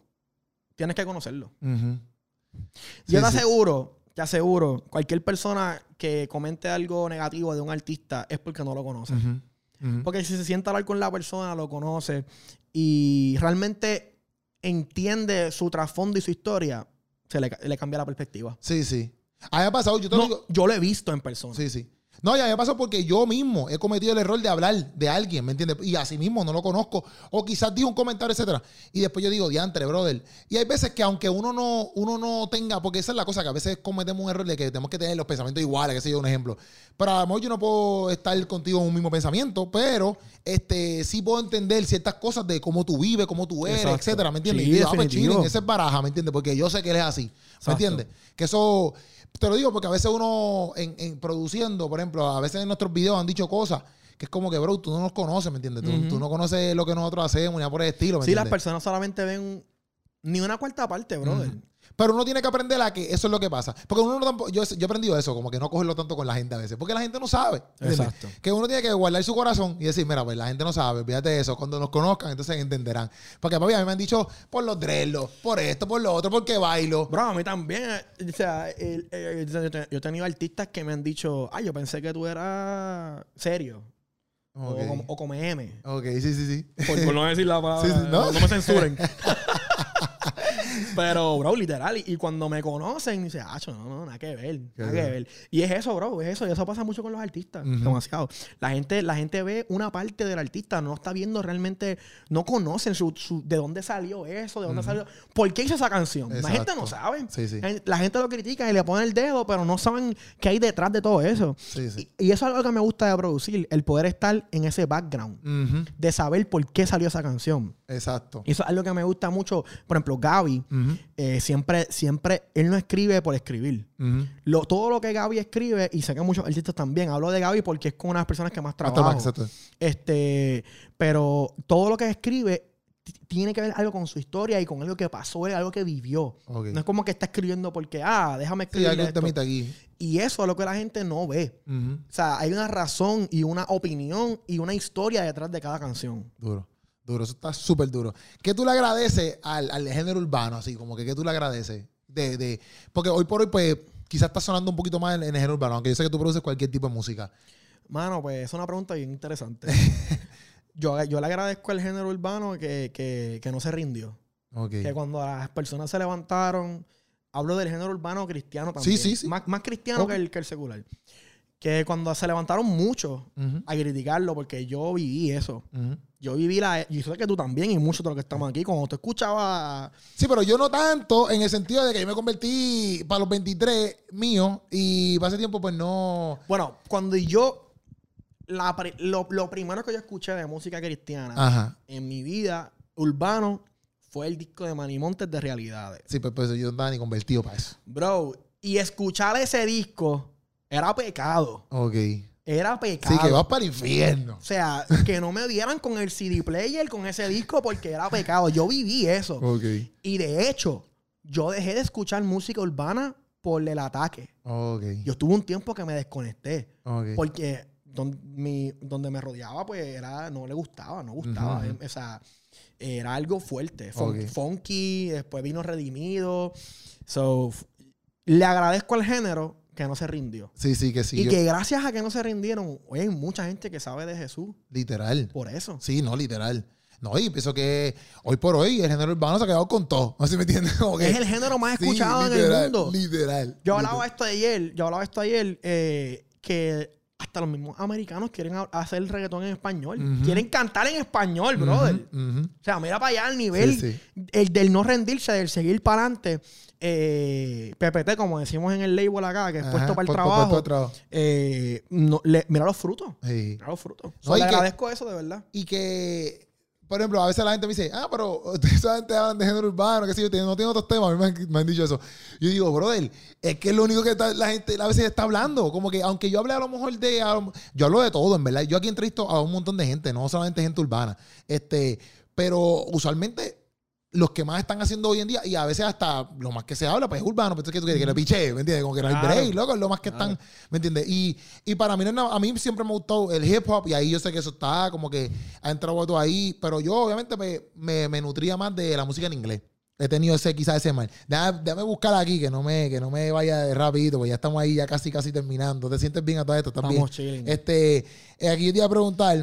tienes que conocerlo. yo Sí, te sí. aseguro, te aseguro, cualquier persona que comente algo negativo de un artista es porque no lo conoce. Porque si se sienta a hablar con la persona, lo conoce y realmente entiende su trasfondo y su historia, se le, le cambia la perspectiva. Sí, sí. A mí me ha pasado, yo te lo digo. yo lo he visto en persona. Sí, sí. No, ya me pasó porque yo mismo he cometido el error de hablar de alguien, ¿me entiendes? Y así mismo no lo conozco. O quizás digo un comentario, etcétera. Y después yo digo, diantre, brother. Y hay veces que aunque uno no, uno no tenga, porque esa es la cosa, que a veces cometemos un error de que tenemos que tener los pensamientos iguales, que sé yo, un ejemplo. Pero a lo mejor yo no puedo estar contigo en un mismo pensamiento, pero este sí puedo entender ciertas cosas de cómo tú vives, cómo tú eres, Exacto. etcétera, ¿me entiendes? Sí, y digo, ah, pues chilling, ese es baraja, ¿me entiendes? Porque yo sé que él es así, ¿me entiendes? Que eso, te lo digo porque a veces uno en, en produciendo, por ejemplo, a veces en nuestros videos han dicho cosas que es como que, bro, tú no nos conoces, ¿me entiendes? Tú, tú no conoces lo que nosotros hacemos, ni nada por el estilo, ¿me Sí, las personas solamente ven ni una cuarta parte, brother. Ujú. Pero uno tiene que aprender a que eso es lo que pasa. Porque uno no tampoco, yo, yo he aprendido eso, como que no cogerlo tanto con la gente a veces. Porque la gente no sabe. ¿entiendes? Exacto. Que uno tiene que guardar su corazón y decir, mira, pues la gente no sabe, de eso. Cuando nos conozcan, entonces entenderán. Porque papi, a mí me han dicho por los dreadlocks, por esto, por lo otro, porque bailo. Bro, a mí también. eh, O sea, el- el- yo he tenido artistas que me han dicho, ay, yo pensé que tú eras serio. O, como, o come M. Ok, sí, sí, sí. Por, por no decir la palabra. <laughs> Sí, sí, ¿no? no. me censuren. <laughs> Pero, bro, literal. Y, y cuando me conocen, dice, ah, no, no, nada que ver. Nada que ver. Y es eso, bro, es eso. Y eso pasa mucho con los artistas. Demasiado. La gente, la gente ve una parte del artista, no está viendo realmente, no conocen su, su- de dónde salió eso, de dónde salió. ¿Por qué hizo esa canción? La gente no sabe. Sí, sí. La gente lo critica y le pone el dedo, pero no saben qué hay detrás de todo eso. Sí. Y, y eso es algo que me gusta de producir, el poder estar en ese background, de saber por qué salió esa canción. Exacto. Y eso es algo que me gusta mucho. Por ejemplo, Gaby, eh, siempre, siempre, él no escribe por escribir. Lo, todo lo que Gaby escribe, y sé que muchos artistas también, hablo de Gaby porque es con una de las personas que más Hasta trabajo. más, exacto. Este, pero todo lo que escribe tiene que ver algo con su historia y con algo que pasó, algo que vivió. No es como que está escribiendo porque, ah, déjame escribir esto. aquí. Y eso es lo que la gente no ve. O sea, hay una razón y una opinión y una historia detrás de cada canción. Duro, duro, eso está súper duro. ¿Qué tú le agradeces al, al género urbano, así como que qué tú le agradeces? De, de, porque hoy por hoy, pues, quizás está sonando un poquito más en, el género urbano, aunque yo sé que tú produces cualquier tipo de música. Mano, pues es una pregunta bien interesante. <laughs> yo, yo le agradezco al género urbano que, que- que no se rindió. Que cuando las personas se levantaron, hablo del género urbano cristiano también. sí, sí. Más, más cristiano que, el, que el secular. Que cuando se levantaron muchos Ujú, a criticarlo, porque yo viví eso. Yo viví la... Y sé que tú también y muchos de los que estamos aquí, cuando tú escuchabas... Sí, pero yo no tanto en el sentido de que yo me convertí para los 23 míos y para ese tiempo, pues no. Bueno, cuando yo la lo, lo primero que yo escuché de música cristiana Ajá. en mi vida urbano fue el disco de Manimontes de Realidades. Sí, pues, pues yo no estaba ni convertido para eso. Bro, y escuchar ese disco era pecado. Ok. Era pecado. Sí, que vas para el infierno. O sea, que no me dieran con el CD player, con ese disco, porque era pecado. Yo viví eso. Ok. Y de hecho, yo dejé de escuchar música urbana por el ataque. Ok. Yo tuve un tiempo que me desconecté. Ok. Porque mi- donde me rodeaba, pues era, no le gustaba, no gustaba. O sea, era algo fuerte. Fun-. Funky, después vino Redimido. So, le agradezco al género que no se rindió. Sí, sí, que sí. y que gracias a que no se rindieron, hoy hay mucha gente que sabe de Jesús Literal. por eso. Sí, no, literal. No, y pienso que hoy por hoy el género urbano se ha quedado con todo. No sé si me entiendes. <laughs> Es el género más Sí, escuchado en el mundo. Literal. Yo hablaba literal. esto ayer, yo hablaba esto ayer, eh, que hasta los mismos americanos quieren ha- hacer reggaetón en español. Quieren cantar en español, brother. O sea, mira para allá el nivel Sí, sí. El del no rendirse, del seguir para adelante. Eh, PPT, como decimos en el label acá, que es Ajá, puesto para el trabajo. eh, no- le- mira los frutos. Sí. Mira los frutos. No, le que- agradezco eso de verdad. Y que, por ejemplo, a veces la gente me dice, ah, pero ustedes <laughs> solamente hablan de género urbano, que si yo no tienen otros temas. A mí me han, me han dicho eso. Yo digo, brother, es que es lo único que está- la gente a veces está hablando. Como que, aunque yo hable a lo mejor de. lo- yo hablo de todo, en verdad. Yo aquí entrevisto a un montón de gente, no solamente gente urbana. Este, pero usualmente. Los que más están haciendo hoy en día, y a veces hasta lo más que se habla, pues es urbano, pero es que tú quieres que le piche, ¿me entiendes? Como que no hay Claro. break, loco, es lo más que están, ¿me entiendes? Y, y para mí, no a mí siempre me gustó el hip hop, y ahí yo sé que eso está como que ha entrado todo ahí, pero yo obviamente me, me, me nutría más de la música en inglés. He tenido ese, quizás ese mal. Déjame, déjame buscar aquí, que no me, que no me vaya de rapidito, porque ya estamos ahí ya casi, casi terminando. ¿Te sientes bien a todo esto? Estamos chilling. Este, eh, aquí yo te iba a preguntar.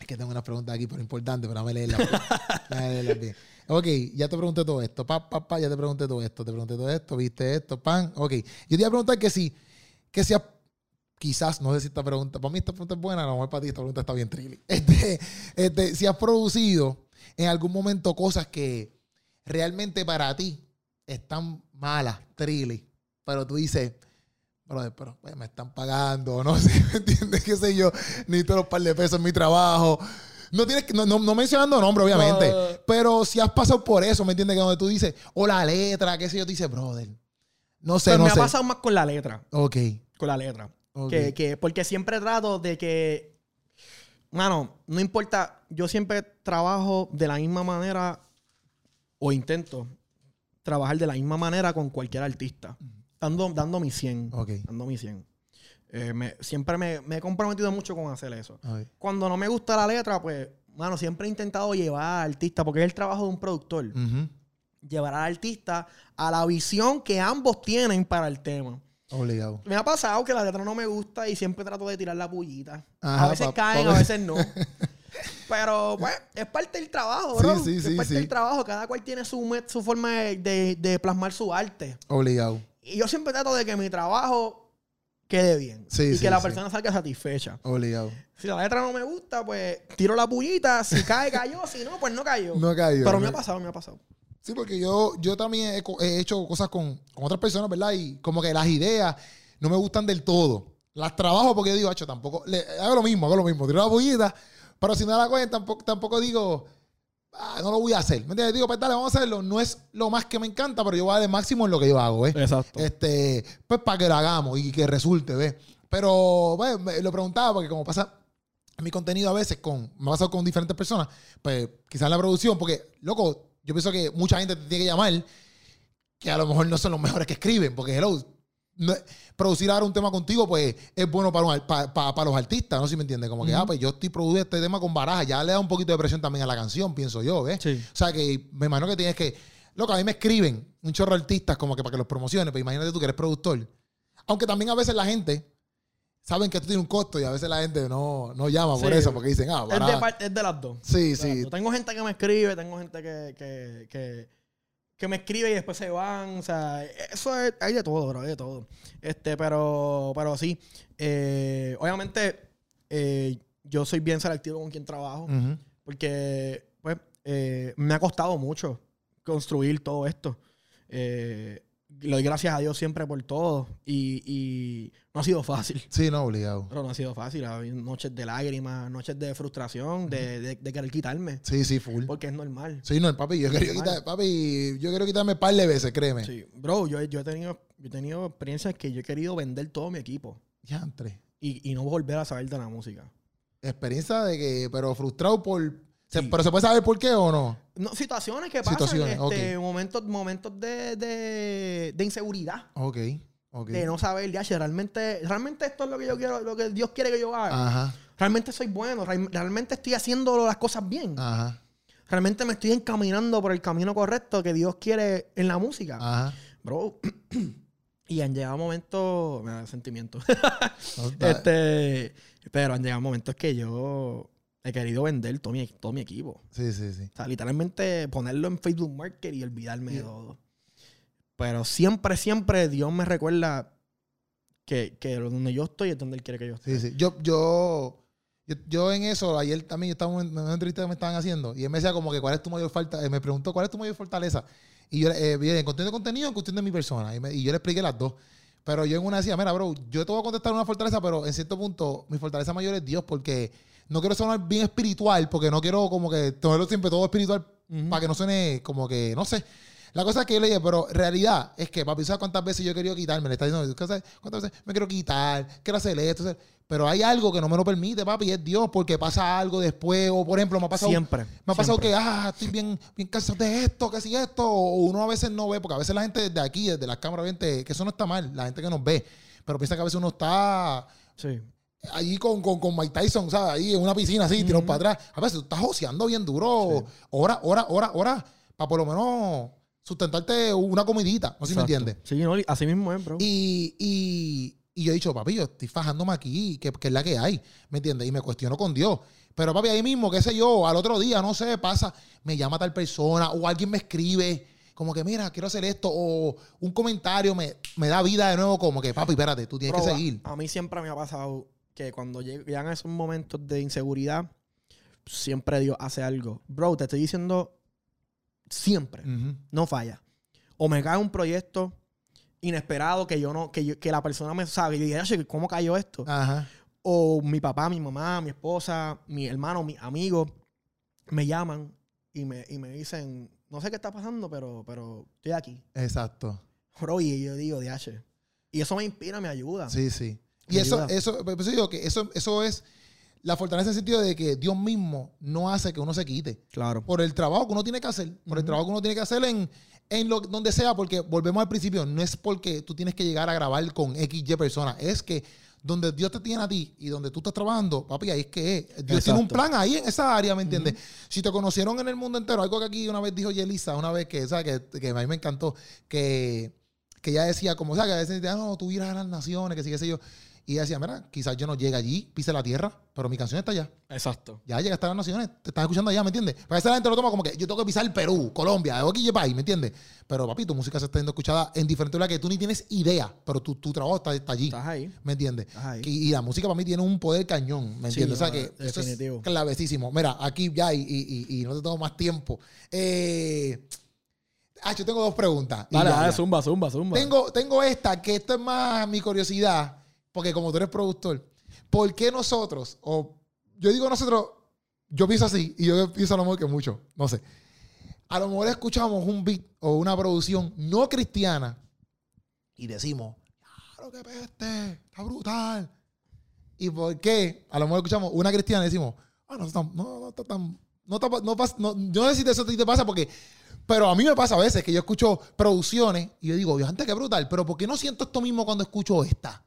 Es que tengo unas preguntas aquí, pero importantes, pero déjame leerlas. bien. <laughs> Déjame leerlas bien. Ok, ya te pregunté todo esto. Pa, pa, pa, ya te pregunté todo esto. Te pregunté todo esto, viste esto, pan. Ok. Yo te iba a preguntar que si, que si has- quizás, no sé si esta pregunta, para mí esta pregunta es buena, a lo para ti esta pregunta está bien trilly. <laughs> Este, este, si has producido en algún momento cosas que realmente para ti están malas, trilly, pero tú dices, brother, pero pues, me están pagando, <laughs> no sé, ¿me entiendes? ¿Qué sé yo? Necesito los par de pesos en mi trabajo. No tienes que, no, no, no mencionando nombre, obviamente. No. Pero si has pasado por eso, ¿me entiendes? Que donde tú dices, o la letra, qué sé yo, tú dices, brother. No sé, Pues no me sé. ha pasado más con la letra. Ok. Con la letra. ok. Que, que- porque siempre trato de que. Mano, no importa. Yo siempre trabajo de la misma manera. O intento trabajar de la misma manera con cualquier artista. Dando, dando mi 100. Ok. Dando mi 100. Eh, me- siempre me, me he comprometido mucho con hacer eso. Cuando no me gusta la letra, pues, mano, siempre he intentado llevar al artista, porque es el trabajo de un productor, llevar al artista a la visión que ambos tienen para el tema. Obligado. Me ha pasado que la letra no me gusta y siempre trato de tirar la pullita. Ajá, a veces caen, a veces no. <laughs> Pero, pues, es parte del trabajo, bro. Sí, sí, es sí, parte sí. del trabajo. Cada cual tiene su, su forma de, de- de plasmar su arte. Obligado. Y yo siempre trato de que mi trabajo quede bien. Sí, y sí, que la sí. persona salga satisfecha. Obligado. Si la letra no me gusta, pues tiro la pullita. Si cae, cayó. Si no, pues no cayó. No caído. Pero me ha pasado, me ha pasado. Sí, porque yo, yo también he, hecho cosas con, con otras personas, ¿verdad? Y como que las ideas no me gustan del todo. Las trabajo porque yo digo, hacho, tampoco. le- hago lo mismo, hago lo mismo. Tiro la bullita, pero si no la cogen, tampoco, tampoco digo, "Ah, no lo voy a hacer. ¿Me entiendes? Digo, pues dale, vamos a hacerlo. No es lo más que me encanta, pero yo voy a dar el máximo en lo que yo hago, ¿eh? Exacto. Este, pues para que lo hagamos y que resulte, ¿ves? Pero, bueno, me lo preguntaba porque como pasa mi contenido a veces con, me ha pasado con diferentes personas, pues quizás la producción, porque, loco, yo pienso que mucha gente te tiene que llamar que a lo mejor no son los mejores que escriben, porque, hello, producir ahora un tema contigo, pues es bueno para, un ar- pa- pa- para los artistas, ¿no? Si me entiendes, como que, ah, pues yo estoy produciendo este tema con baraja, ya le da un poquito de presión también a la canción, pienso yo, ¿ves? Sí. O sea que me imagino que tienes que. Loco, a mí me escriben un chorro de artistas como que para que los promociones, pero imagínate tú que eres productor. Aunque también a veces la gente saben que esto tiene un costo y a veces la gente no, no llama por eso, porque dicen, ah, Es de, baraja. par- es de las dos. Sí, De sí. dos. Tengo gente que me escribe, tengo gente que, que, que, que me escribe y después se van. O sea, eso es, hay de todo, bro, hay de todo. Este, pero, pero sí. eh, obviamente, eh, yo soy bien selectivo con quien trabajo. Porque, pues, eh, me ha costado mucho construir todo esto. Eh, le doy gracias a Dios siempre por todo. Y, y no ha sido fácil. Sí, no, obligado. Pero no ha sido fácil. Ha habido noches de lágrimas, noches de frustración, de, de- de querer quitarme. Sí, sí, full. Porque es normal. Sí, no, papi, yo quiero quitar, papi, yo quiero quitarme un par de veces, créeme. Sí. Bro, yo, yo, he tenido, yo he tenido experiencias que yo he querido vender todo mi equipo Diantre. y, y no volver a saber de la música. Experiencia de que, pero frustrado por. Se- pero se puede saber por qué o no. No, situaciones que pasan, Situaciones, este, momentos, momentos de, de, de inseguridad. Ok, ok. De no saber, ya, realmente, realmente esto es lo que yo quiero, lo que Dios quiere que yo haga. Ajá, Realmente soy bueno, real- realmente estoy haciendo las cosas bien. ajá, Realmente me estoy encaminando por el camino correcto que Dios quiere en la música. ajá. Bro. <clears throat> y han llegado momentos. Me da sentimiento. <laughs> Este, pero han llegado momentos que yo he querido vender todo mi, todo mi equipo. Sí, sí, sí. O sea, literalmente ponerlo en Facebook Market y olvidarme de todo. Pero siempre, siempre Dios me recuerda que, que donde yo estoy es donde Él quiere que yo esté. Sí, sí. Yo, yo, yo, yo en eso, ayer también yo estaba en una entrevista que me estaban haciendo y él me decía como que cuál es tu mayor falta, eh, me preguntó cuál es tu mayor fortaleza. Y yo, eh, en cuestión de contenido, en cuestión de mi persona. Y, me- y yo le expliqué las dos. Pero yo en una decía, mira, bro, yo te voy a contestar una fortaleza, pero en cierto punto mi fortaleza mayor es Dios porque no quiero sonar bien espiritual, porque no quiero como que tenerlo siempre todo espiritual para que no suene como que, no sé. La cosa es que yo le dije, pero realidad es que, papi, ¿sabes cuántas veces yo he querido quitarme? Le está diciendo, ¿sabes cuántas veces me quiero quitar? Quiero hacer esto. hacer- Pero hay algo que no me lo permite, papi, y es Dios, porque pasa algo después. O, por ejemplo, me ha pasado, Siempre. me ha pasado siempre. que, ah, estoy bien, bien cansado de esto, que si esto. O uno a veces no ve, porque a veces la gente desde aquí, desde las cámaras, que eso no está mal, la gente que nos ve. Pero piensa que a veces uno está Sí. Allí con, con, con Mike Tyson, ¿sabes? Ahí en una piscina así, tirado Ujú. para atrás. A veces tú estás joseando bien duro, hora, hora, hora, hora, para por lo menos sustentarte una comidita, no sé si me entiendes. Sí, no, así mismo es, bro. Y, y, y yo he dicho, papi, yo estoy fajándome aquí, que, que es la que hay, ¿me entiendes? Y me cuestiono con Dios. Pero papi, ahí mismo, qué sé yo, al otro día, no sé, pasa, me llama tal persona o alguien me escribe, como que, mira, quiero hacer esto, o un comentario me, me da vida de nuevo, como que, papi, espérate, tú tienes que seguir. A, mí siempre me ha pasado que cuando lleg- llegan esos momentos de inseguridad, siempre Dios hace algo. Bro, te estoy diciendo siempre. No falla. O me cae un proyecto inesperado que yo no, que, yo- que la persona me sabe y "Oye, ¿cómo cayó esto? Ajá. O mi papá, mi mamá, mi esposa, mi hermano, mi amigo me llaman y me, y me dicen, no sé qué está pasando, pero, pero estoy aquí. Exacto. Bro, y yo digo, DH. Y eso me inspira, me ayuda. Sí, sí. Y eso, eso, por eso digo que eso, eso es la fortaleza en el sentido de que Dios mismo no hace que uno se quite. Claro. Por el trabajo que uno tiene que hacer, por el trabajo que uno tiene que hacer en, en lo, donde sea, porque volvemos al principio, no es porque tú tienes que llegar a grabar con XY personas, es que donde Dios te tiene a ti y donde tú estás trabajando, papi, ahí es que es. Dios tiene un plan ahí en esa área, ¿me entiendes? Si te conocieron en el mundo entero, algo que aquí una vez dijo Yelisa, una vez que, ¿sabes? Que, que a mí me encantó, que, que ella decía, como, ¿sabes? Que a veces decía, no, tú irás a las naciones, que sí, qué sé yo. Y ella decía, mira, quizás yo no llegue allí, pise la tierra, pero mi canción está allá. Exacto. Ya llegaste a las naciones, te están escuchando allá, ¿me entiendes? Para esa la gente lo toma como que yo tengo que pisar el Perú, Colombia, o aquí país, ¿me entiendes? Pero papi, tu música se está siendo escuchada en diferentes lugares que tú ni tienes idea, pero tu, tu trabajo está, está allí, Estás ahí. ¿me entiendes? Estás ahí. Y, y la música para mí tiene un poder cañón, ¿me Sí, entiendes? o sea que eso es definitivo. clavecísimo. Mira, aquí ya y, y- no te tengo más tiempo. Eh, ah, yo tengo dos preguntas. dale, ya. zumba, zumba, zumba. Tengo, tengo esta, que esto es más mi curiosidad, porque como tú eres productor, ¿por qué nosotros, o yo digo nosotros, yo pienso así, y yo pienso a lo mejor que mucho, no sé, a lo mejor escuchamos un beat o una producción no cristiana y decimos, claro que peste, está brutal. ¿Y por qué? A lo mejor escuchamos una cristiana y decimos, ah, no, está no, no está tan, no está, no pasa, no, yo no sé si eso te pasa porque, pero a mí me pasa a veces que yo escucho producciones y yo digo, Dios, antes que brutal, pero ¿por qué no siento esto mismo cuando escucho esta?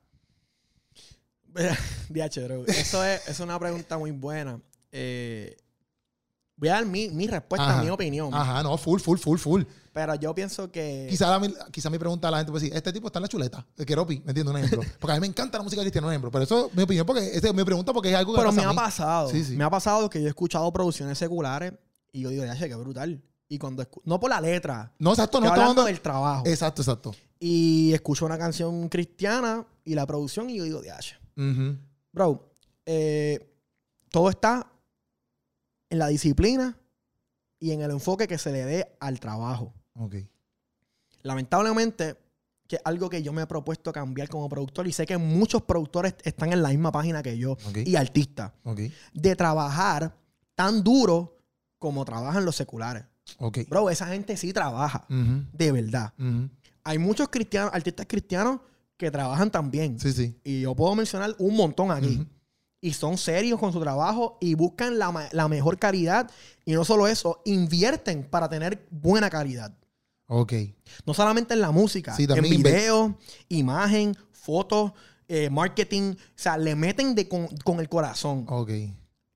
<laughs> DH, bro. Eso es, una pregunta muy buena. Eh, voy a dar mi, mi respuesta, Ajá. mi opinión. Ajá, no, full, full, full, full. Pero yo pienso que. Quizá, la- quizá mi pregunta a la gente puede decir, este tipo está en la chuleta, el Keropi, ¿me entiendes? Un ejemplo. <laughs> Porque a mí me encanta la música cristiana, un ejemplo. Pero eso es mi opinión, porque mi pregunta porque es algo que Pero me pasa ha pasado. Sí, sí. Me ha pasado que yo he escuchado producciones seculares y yo digo, DH, qué brutal. Y cuando no por la letra, No, exacto, no estoy hablando del trabajo. Exacto, exacto. Y escucho una canción cristiana y la producción y yo digo, Bro, eh, todo está en la disciplina y en el enfoque que se le dé al trabajo. Ok. Lamentablemente, que es algo que yo me he propuesto cambiar como productor y sé que muchos productores están en la misma página que yo y artistas, de trabajar tan duro como trabajan los seculares. Ok. Bro, esa gente sí trabaja, de verdad. Hay muchos cristianos, artistas cristianos que trabajan también. Sí, sí. Y yo puedo mencionar un montón aquí. Y son serios con su trabajo y buscan la, la mejor calidad. Y no solo eso, invierten para tener buena calidad. Ok. No solamente en la música, Sí, en video, imagen, fotos, eh, marketing. O sea, le meten de con, con el corazón. Ok.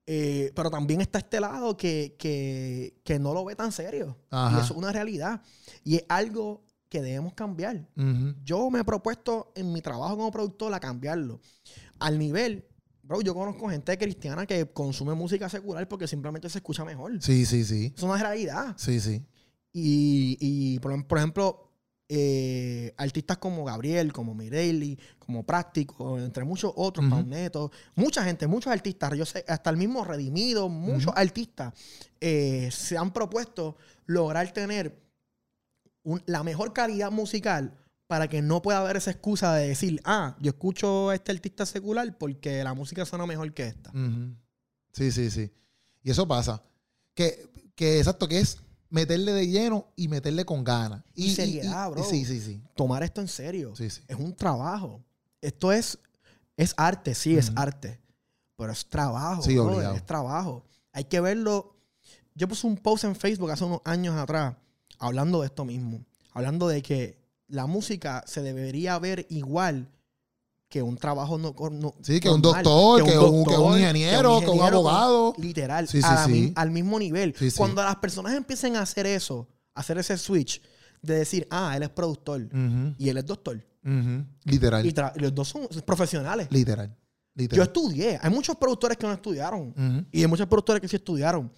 Eh, pero también está este lado que, que- que no lo ve tan serio. Ajá. Y eso es una realidad. Y es algo que debemos cambiar. Yo me he propuesto en mi trabajo como productor a cambiarlo. Al nivel, bro, yo conozco gente cristiana que consume música secular porque simplemente se escucha mejor. Sí, sí, sí. Es una realidad. Sí, sí. Y, y, por, por ejemplo, eh, artistas como Gabriel, como Mireille, como Práctico, entre muchos otros, Ujú. Pauneto, mucha gente, muchos artistas, yo sé, hasta el mismo Redimido, muchos artistas eh, se han propuesto lograr tener un- la mejor calidad musical para que no pueda haber esa excusa de decir, ah, yo escucho a este artista secular porque la música suena mejor que esta. Sí, sí, sí. Y eso pasa. Que, que exacto, que es meterle de lleno y meterle con ganas. Y seriedad, bro. Sí, sí, sí. Tomar esto en serio. Sí, sí. es un trabajo. Esto es, es arte, sí, es arte. Pero es trabajo. Sí, obligado. Es trabajo. Hay que verlo. Yo puse un post en Facebook hace unos años atrás hablando de esto mismo. Hablando de que la música se debería ver igual que un trabajo no, no- Sí, que un doctor, que un, que un doctor, ingeniero, que un ingeniero, abogado. Literal, Sí, sí, a la sí. mi- al mismo nivel. Cuando las personas empiecen a hacer eso, a hacer ese switch de decir, ah, él es productor y él es doctor. Literal. Y los dos son profesionales. Literal. Yo Literal. estudié. Hay muchos productores que no estudiaron. Y hay muchos productores que sí estudiaron.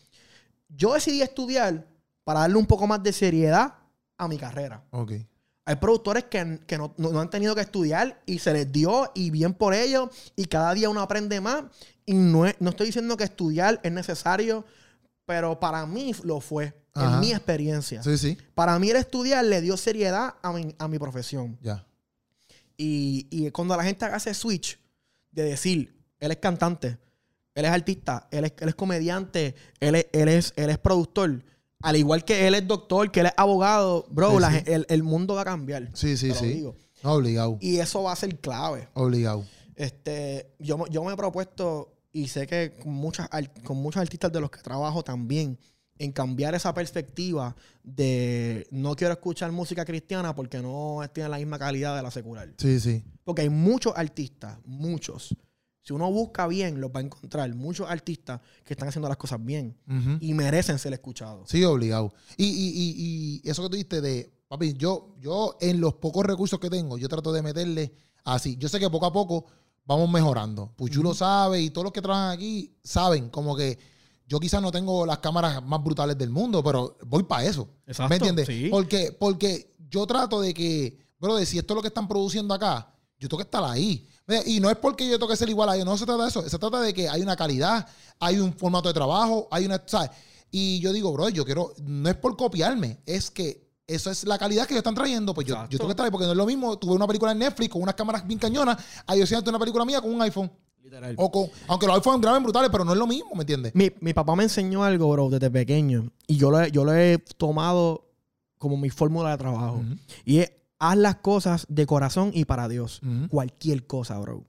Yo decidí estudiar para darle un poco más de seriedad a mi carrera. Ok. Hay productores que, que no, no- no han tenido que estudiar y se les dio y bien por ello. Y cada día uno aprende más. Y no, es- no estoy diciendo que estudiar es necesario, pero para mí lo fue. Ajá. En mi experiencia. Sí, sí. Para mí el estudiar le dio seriedad a mi, a mi profesión. Ya. Y, y cuando la gente haga ese switch de decir, él es cantante, él es artista, él es, él es comediante, él es, él, es, él es productor, al igual que él es doctor, que él es abogado, bro, Sí, la sí. gen- El, el mundo va a cambiar. Sí, sí, sí. digo. Obligado. Y eso va a ser clave. Obligado. Este, yo, me- yo me he propuesto, y sé que con, muchas, con muchos artistas de los que trabajo también, en cambiar esa perspectiva de no quiero escuchar música cristiana porque no tiene la misma calidad de la secular. Sí, sí. Porque hay muchos artistas, muchos. Si uno busca bien, los va a encontrar. Muchos artistas que están haciendo las cosas bien y merecen ser escuchados. Sí, obligado. Y, y, y, y eso que tú dijiste de, papi, yo, yo en los pocos recursos que tengo, yo trato de meterle así. Yo sé que poco a poco vamos mejorando. Puchu lo sabe y todos los que trabajan aquí saben como que yo quizás no tengo las cámaras más brutales del mundo, pero voy para eso. Exacto, ¿Me entiendes? sí. Porque, porque yo trato de que, bro, de si esto es lo que están produciendo acá, yo tengo que estar ahí. Y no es porque yo tengo que ser igual a ellos, no se trata de eso. Se trata de que hay una calidad, hay un formato de trabajo, hay una. ¿sabes? Y yo digo, bro, yo quiero. No es por copiarme, es que eso es la calidad que ellos están trayendo. Pues yo, yo tengo que estar ahí, porque no es lo mismo. Tuve una película en Netflix con unas cámaras bien cañonas, a yo siento una película mía con un iPhone. Literal. O con, aunque los iPhones graben brutales, pero no es lo mismo, ¿me entiendes? Mi, mi papá me enseñó algo, bro, desde pequeño. Y yo lo, he- yo lo he tomado como mi fórmula de trabajo. Y es, haz las cosas de corazón y para Dios. Cualquier cosa, bro.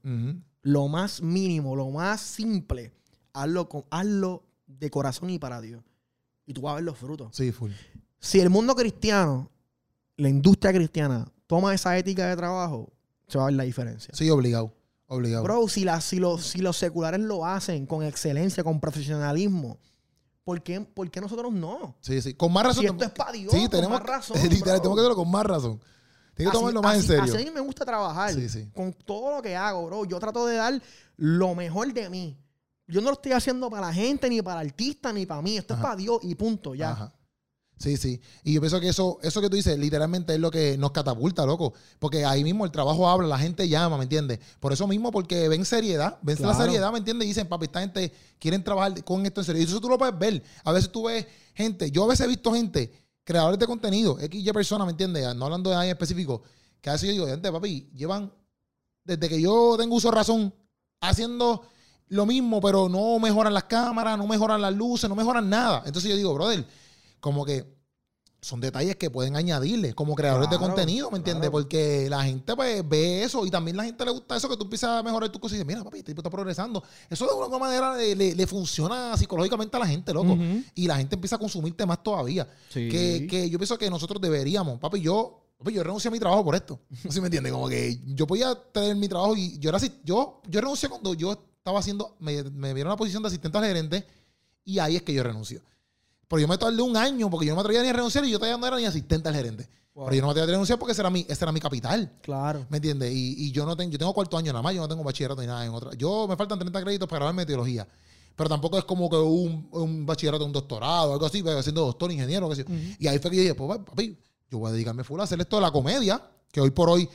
Lo más mínimo, lo más simple, hazlo, con, hazlo de corazón y para Dios. Y tú vas a ver los frutos. Sí, full. Si el mundo cristiano, la industria cristiana, toma esa ética de trabajo, se va a ver la diferencia. Sí, obligado. Obligado. Bro, si, la- si, los, si los seculares lo hacen con excelencia, con profesionalismo, ¿por qué, por qué nosotros no? Sí, sí. Con más razón. Si esto es para Dios, sí, con tenemos, más <laughs> razón. literal, tenemos que hacerlo con más razón. Tienes que tomarlo más así- en serio. Así a mí me gusta trabajar. Sí, sí. Con todo lo que hago, bro. Yo trato de dar lo mejor de mí. Yo no lo estoy haciendo para la gente, ni para el artista, ni para mí. Esto Ajá. es para Dios y punto, ya. Ajá. Sí, sí. Y yo pienso que eso, eso que tú dices, literalmente es lo que nos catapulta, loco. Porque ahí mismo el trabajo habla, la gente llama, ¿me entiendes? Por eso mismo, porque ven seriedad, ven la seriedad, ¿me entiendes? Y dicen, papi, esta gente quieren trabajar con esto en serio. Y eso tú lo puedes ver. A veces tú ves gente, yo a veces he visto gente, creadores de contenido, XY personas, ¿me entiendes? No hablando de nadie específico, Que así yo digo, gente, papi, llevan, desde que yo tengo uso de razón, haciendo lo mismo, pero no mejoran las cámaras, no mejoran las luces, no mejoran nada. Entonces yo digo, brother, como que son detalles que pueden añadirle como creadores de contenido, ¿me entiendes? claro. Porque la gente pues ve eso y también la gente le gusta eso que tú empiezas a mejorar tus cosas y dices, mira, papi, este tipo está progresando. Eso de alguna manera le, le- le funciona psicológicamente a la gente, loco. Y la gente empieza a consumirte más todavía. Sí. Que, que yo pienso que nosotros deberíamos, papi, yo, papi, yo renuncié a mi trabajo por esto. <laughs> ¿Sí me entiendes? Como que yo podía tener mi trabajo y yo era así, yo, yo renuncié cuando yo estaba haciendo, me, me dieron la posición de asistente al gerente y ahí es que yo renuncio. Pero yo me tardé un año porque yo no me atrevía ni a renunciar y yo todavía no era ni asistente al gerente. Wow. Pero yo no me atrevía a renunciar porque ese era mi, ese era mi capital. Claro. ¿Me entiendes? Y, y yo no tengo, yo tengo cuarto año nada más, yo no tengo bachillerato ni nada en otra. Yo me faltan 30 créditos para grabar meteorología. Pero tampoco es como que un, un bachillerato, un doctorado, algo así, pues, siendo doctor, ingeniero, qué sé yo. Y ahí fue que yo dije, pues papi, yo voy a dedicarme full a hacer esto de la comedia, que hoy por hoy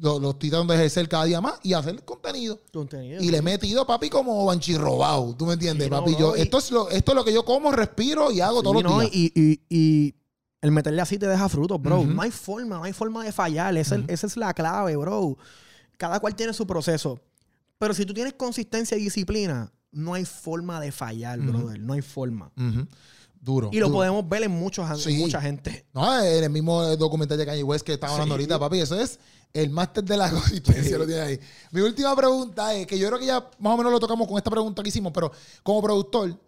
lo, lo estoy tratando de ejercer cada día más y hacer contenido. Contenido. Y le he metido, papi, como banchirrobado. ¿Tú me entiendes, Sí, papi? no, yo, y- esto, es lo, esto es lo que yo como, respiro y hago Sí, todos los no, días. Y, y, y el meterle así te deja frutos, bro. No hay forma, no hay forma de fallar. Esa, esa es la clave, bro. Cada cual tiene su proceso. Pero si tú tienes consistencia y disciplina, no hay forma de fallar, Ujú. brother. No hay forma. Duro. Y lo duro. podemos ver en muchos, Sí. mucha gente. No, en el mismo documental de Kanye West que estaba hablando ahorita, papi. Eso es el máster de la <laughs> consistencia, lo tiene ahí. Mi última pregunta es, que yo creo que ya más o menos lo tocamos con esta pregunta que hicimos, pero como productor,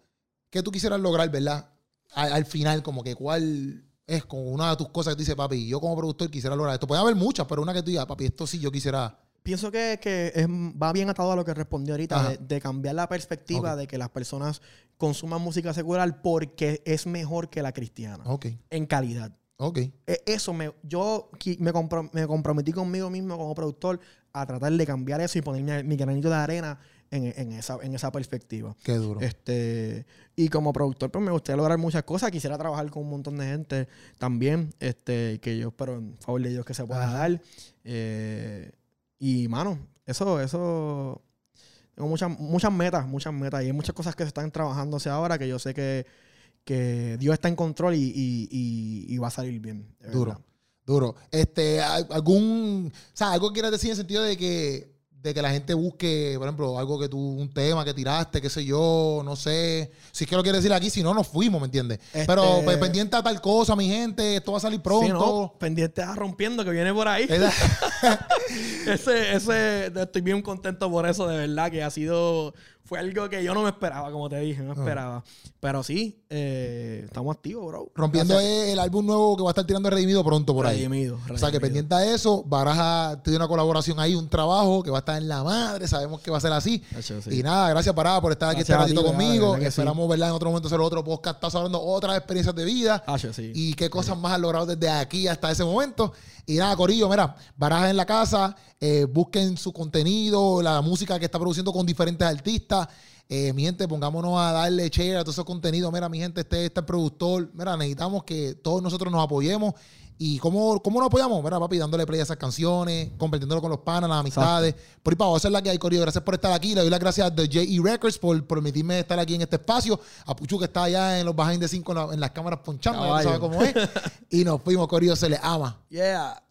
¿qué tú quisieras lograr, verdad? Al, al final, como que cuál es como una de tus cosas que tú dices, papi, yo como productor quisiera lograr esto. Puede haber muchas, pero una que tú digas, papi, esto sí yo quisiera... Pienso que, que es- va bien atado a lo que respondí ahorita, de, de cambiar la perspectiva de que las personas consuman música secular porque es mejor que la cristiana, Ok, en calidad. Ok. E- Eso me, yo me, compro- me comprometí conmigo mismo como productor a tratar de cambiar eso y poner mi, mi granito de arena en, en esa, en esa perspectiva. Qué duro. Este, y como productor, pues me gustaría lograr muchas cosas. Quisiera trabajar con un montón de gente también, este, que yo espero en favor de Dios que se pueda Ajá. dar. Eh, y, mano, eso, eso. Tengo muchas, muchas metas, muchas metas. Y hay muchas cosas que se están trabajándose ahora que yo sé que, que Dios está en control y, y- y- y va a salir bien. Duro. verdad. Duro. Este, ¿al- algún, o sea, algo que quieras decir en el sentido de que, de que la gente busque, por ejemplo, algo que tú, un tema que tiraste, qué sé yo, no sé. Si es que lo quieres decir aquí, si no, nos fuimos, ¿me entiendes? Este- Pero pues, pendiente a tal cosa, mi gente, esto va a salir pronto. ¿no? Pendiente a rompiendo que viene por ahí. <laughs> Ese, ese, estoy bien contento por eso, de verdad, que ha sido, fue algo que yo no me esperaba, como te dije, no Ah. esperaba. Pero sí, eh, estamos activos, bro. Rompiendo Gracias. el álbum nuevo que va a estar tirando Redimido pronto por ahí. Redimido, O sea, que pendiente a eso, Baraja tiene una colaboración ahí, un trabajo que va a estar en la madre, sabemos que va a ser así. Sí. Y nada, gracias Parada por estar aquí Gracias este ratito conmigo. ¿verdad que sí? Esperamos, ¿verdad? En otro momento hacer otro podcast, estás hablando otras experiencias de vida. Sí. y qué cosas más has logrado desde aquí hasta ese momento. Y nada, Corillo, mira, Baraja en la casa, eh, busquen su contenido, la música que está produciendo con diferentes artistas. Eh, mi gente, pongámonos a darle share a todos esos contenidos. Mira, mi gente, este, este productor. Mira, necesitamos que todos nosotros nos apoyemos. ¿Y cómo, cómo nos apoyamos? Mira, papi, dándole play a esas canciones, compartiéndolo con los panas, las amistades. Por ahí para esa es la que hay, Corillo. Gracias por estar aquí. Le doy las gracias a The J.E. Records por permitirme estar aquí en este espacio. A Puchu, que está allá en los behind con la- en las cámaras ponchando, ya Caballo. sabes cómo es. <laughs> y nos fuimos, Corillo, se le ama. Yeah.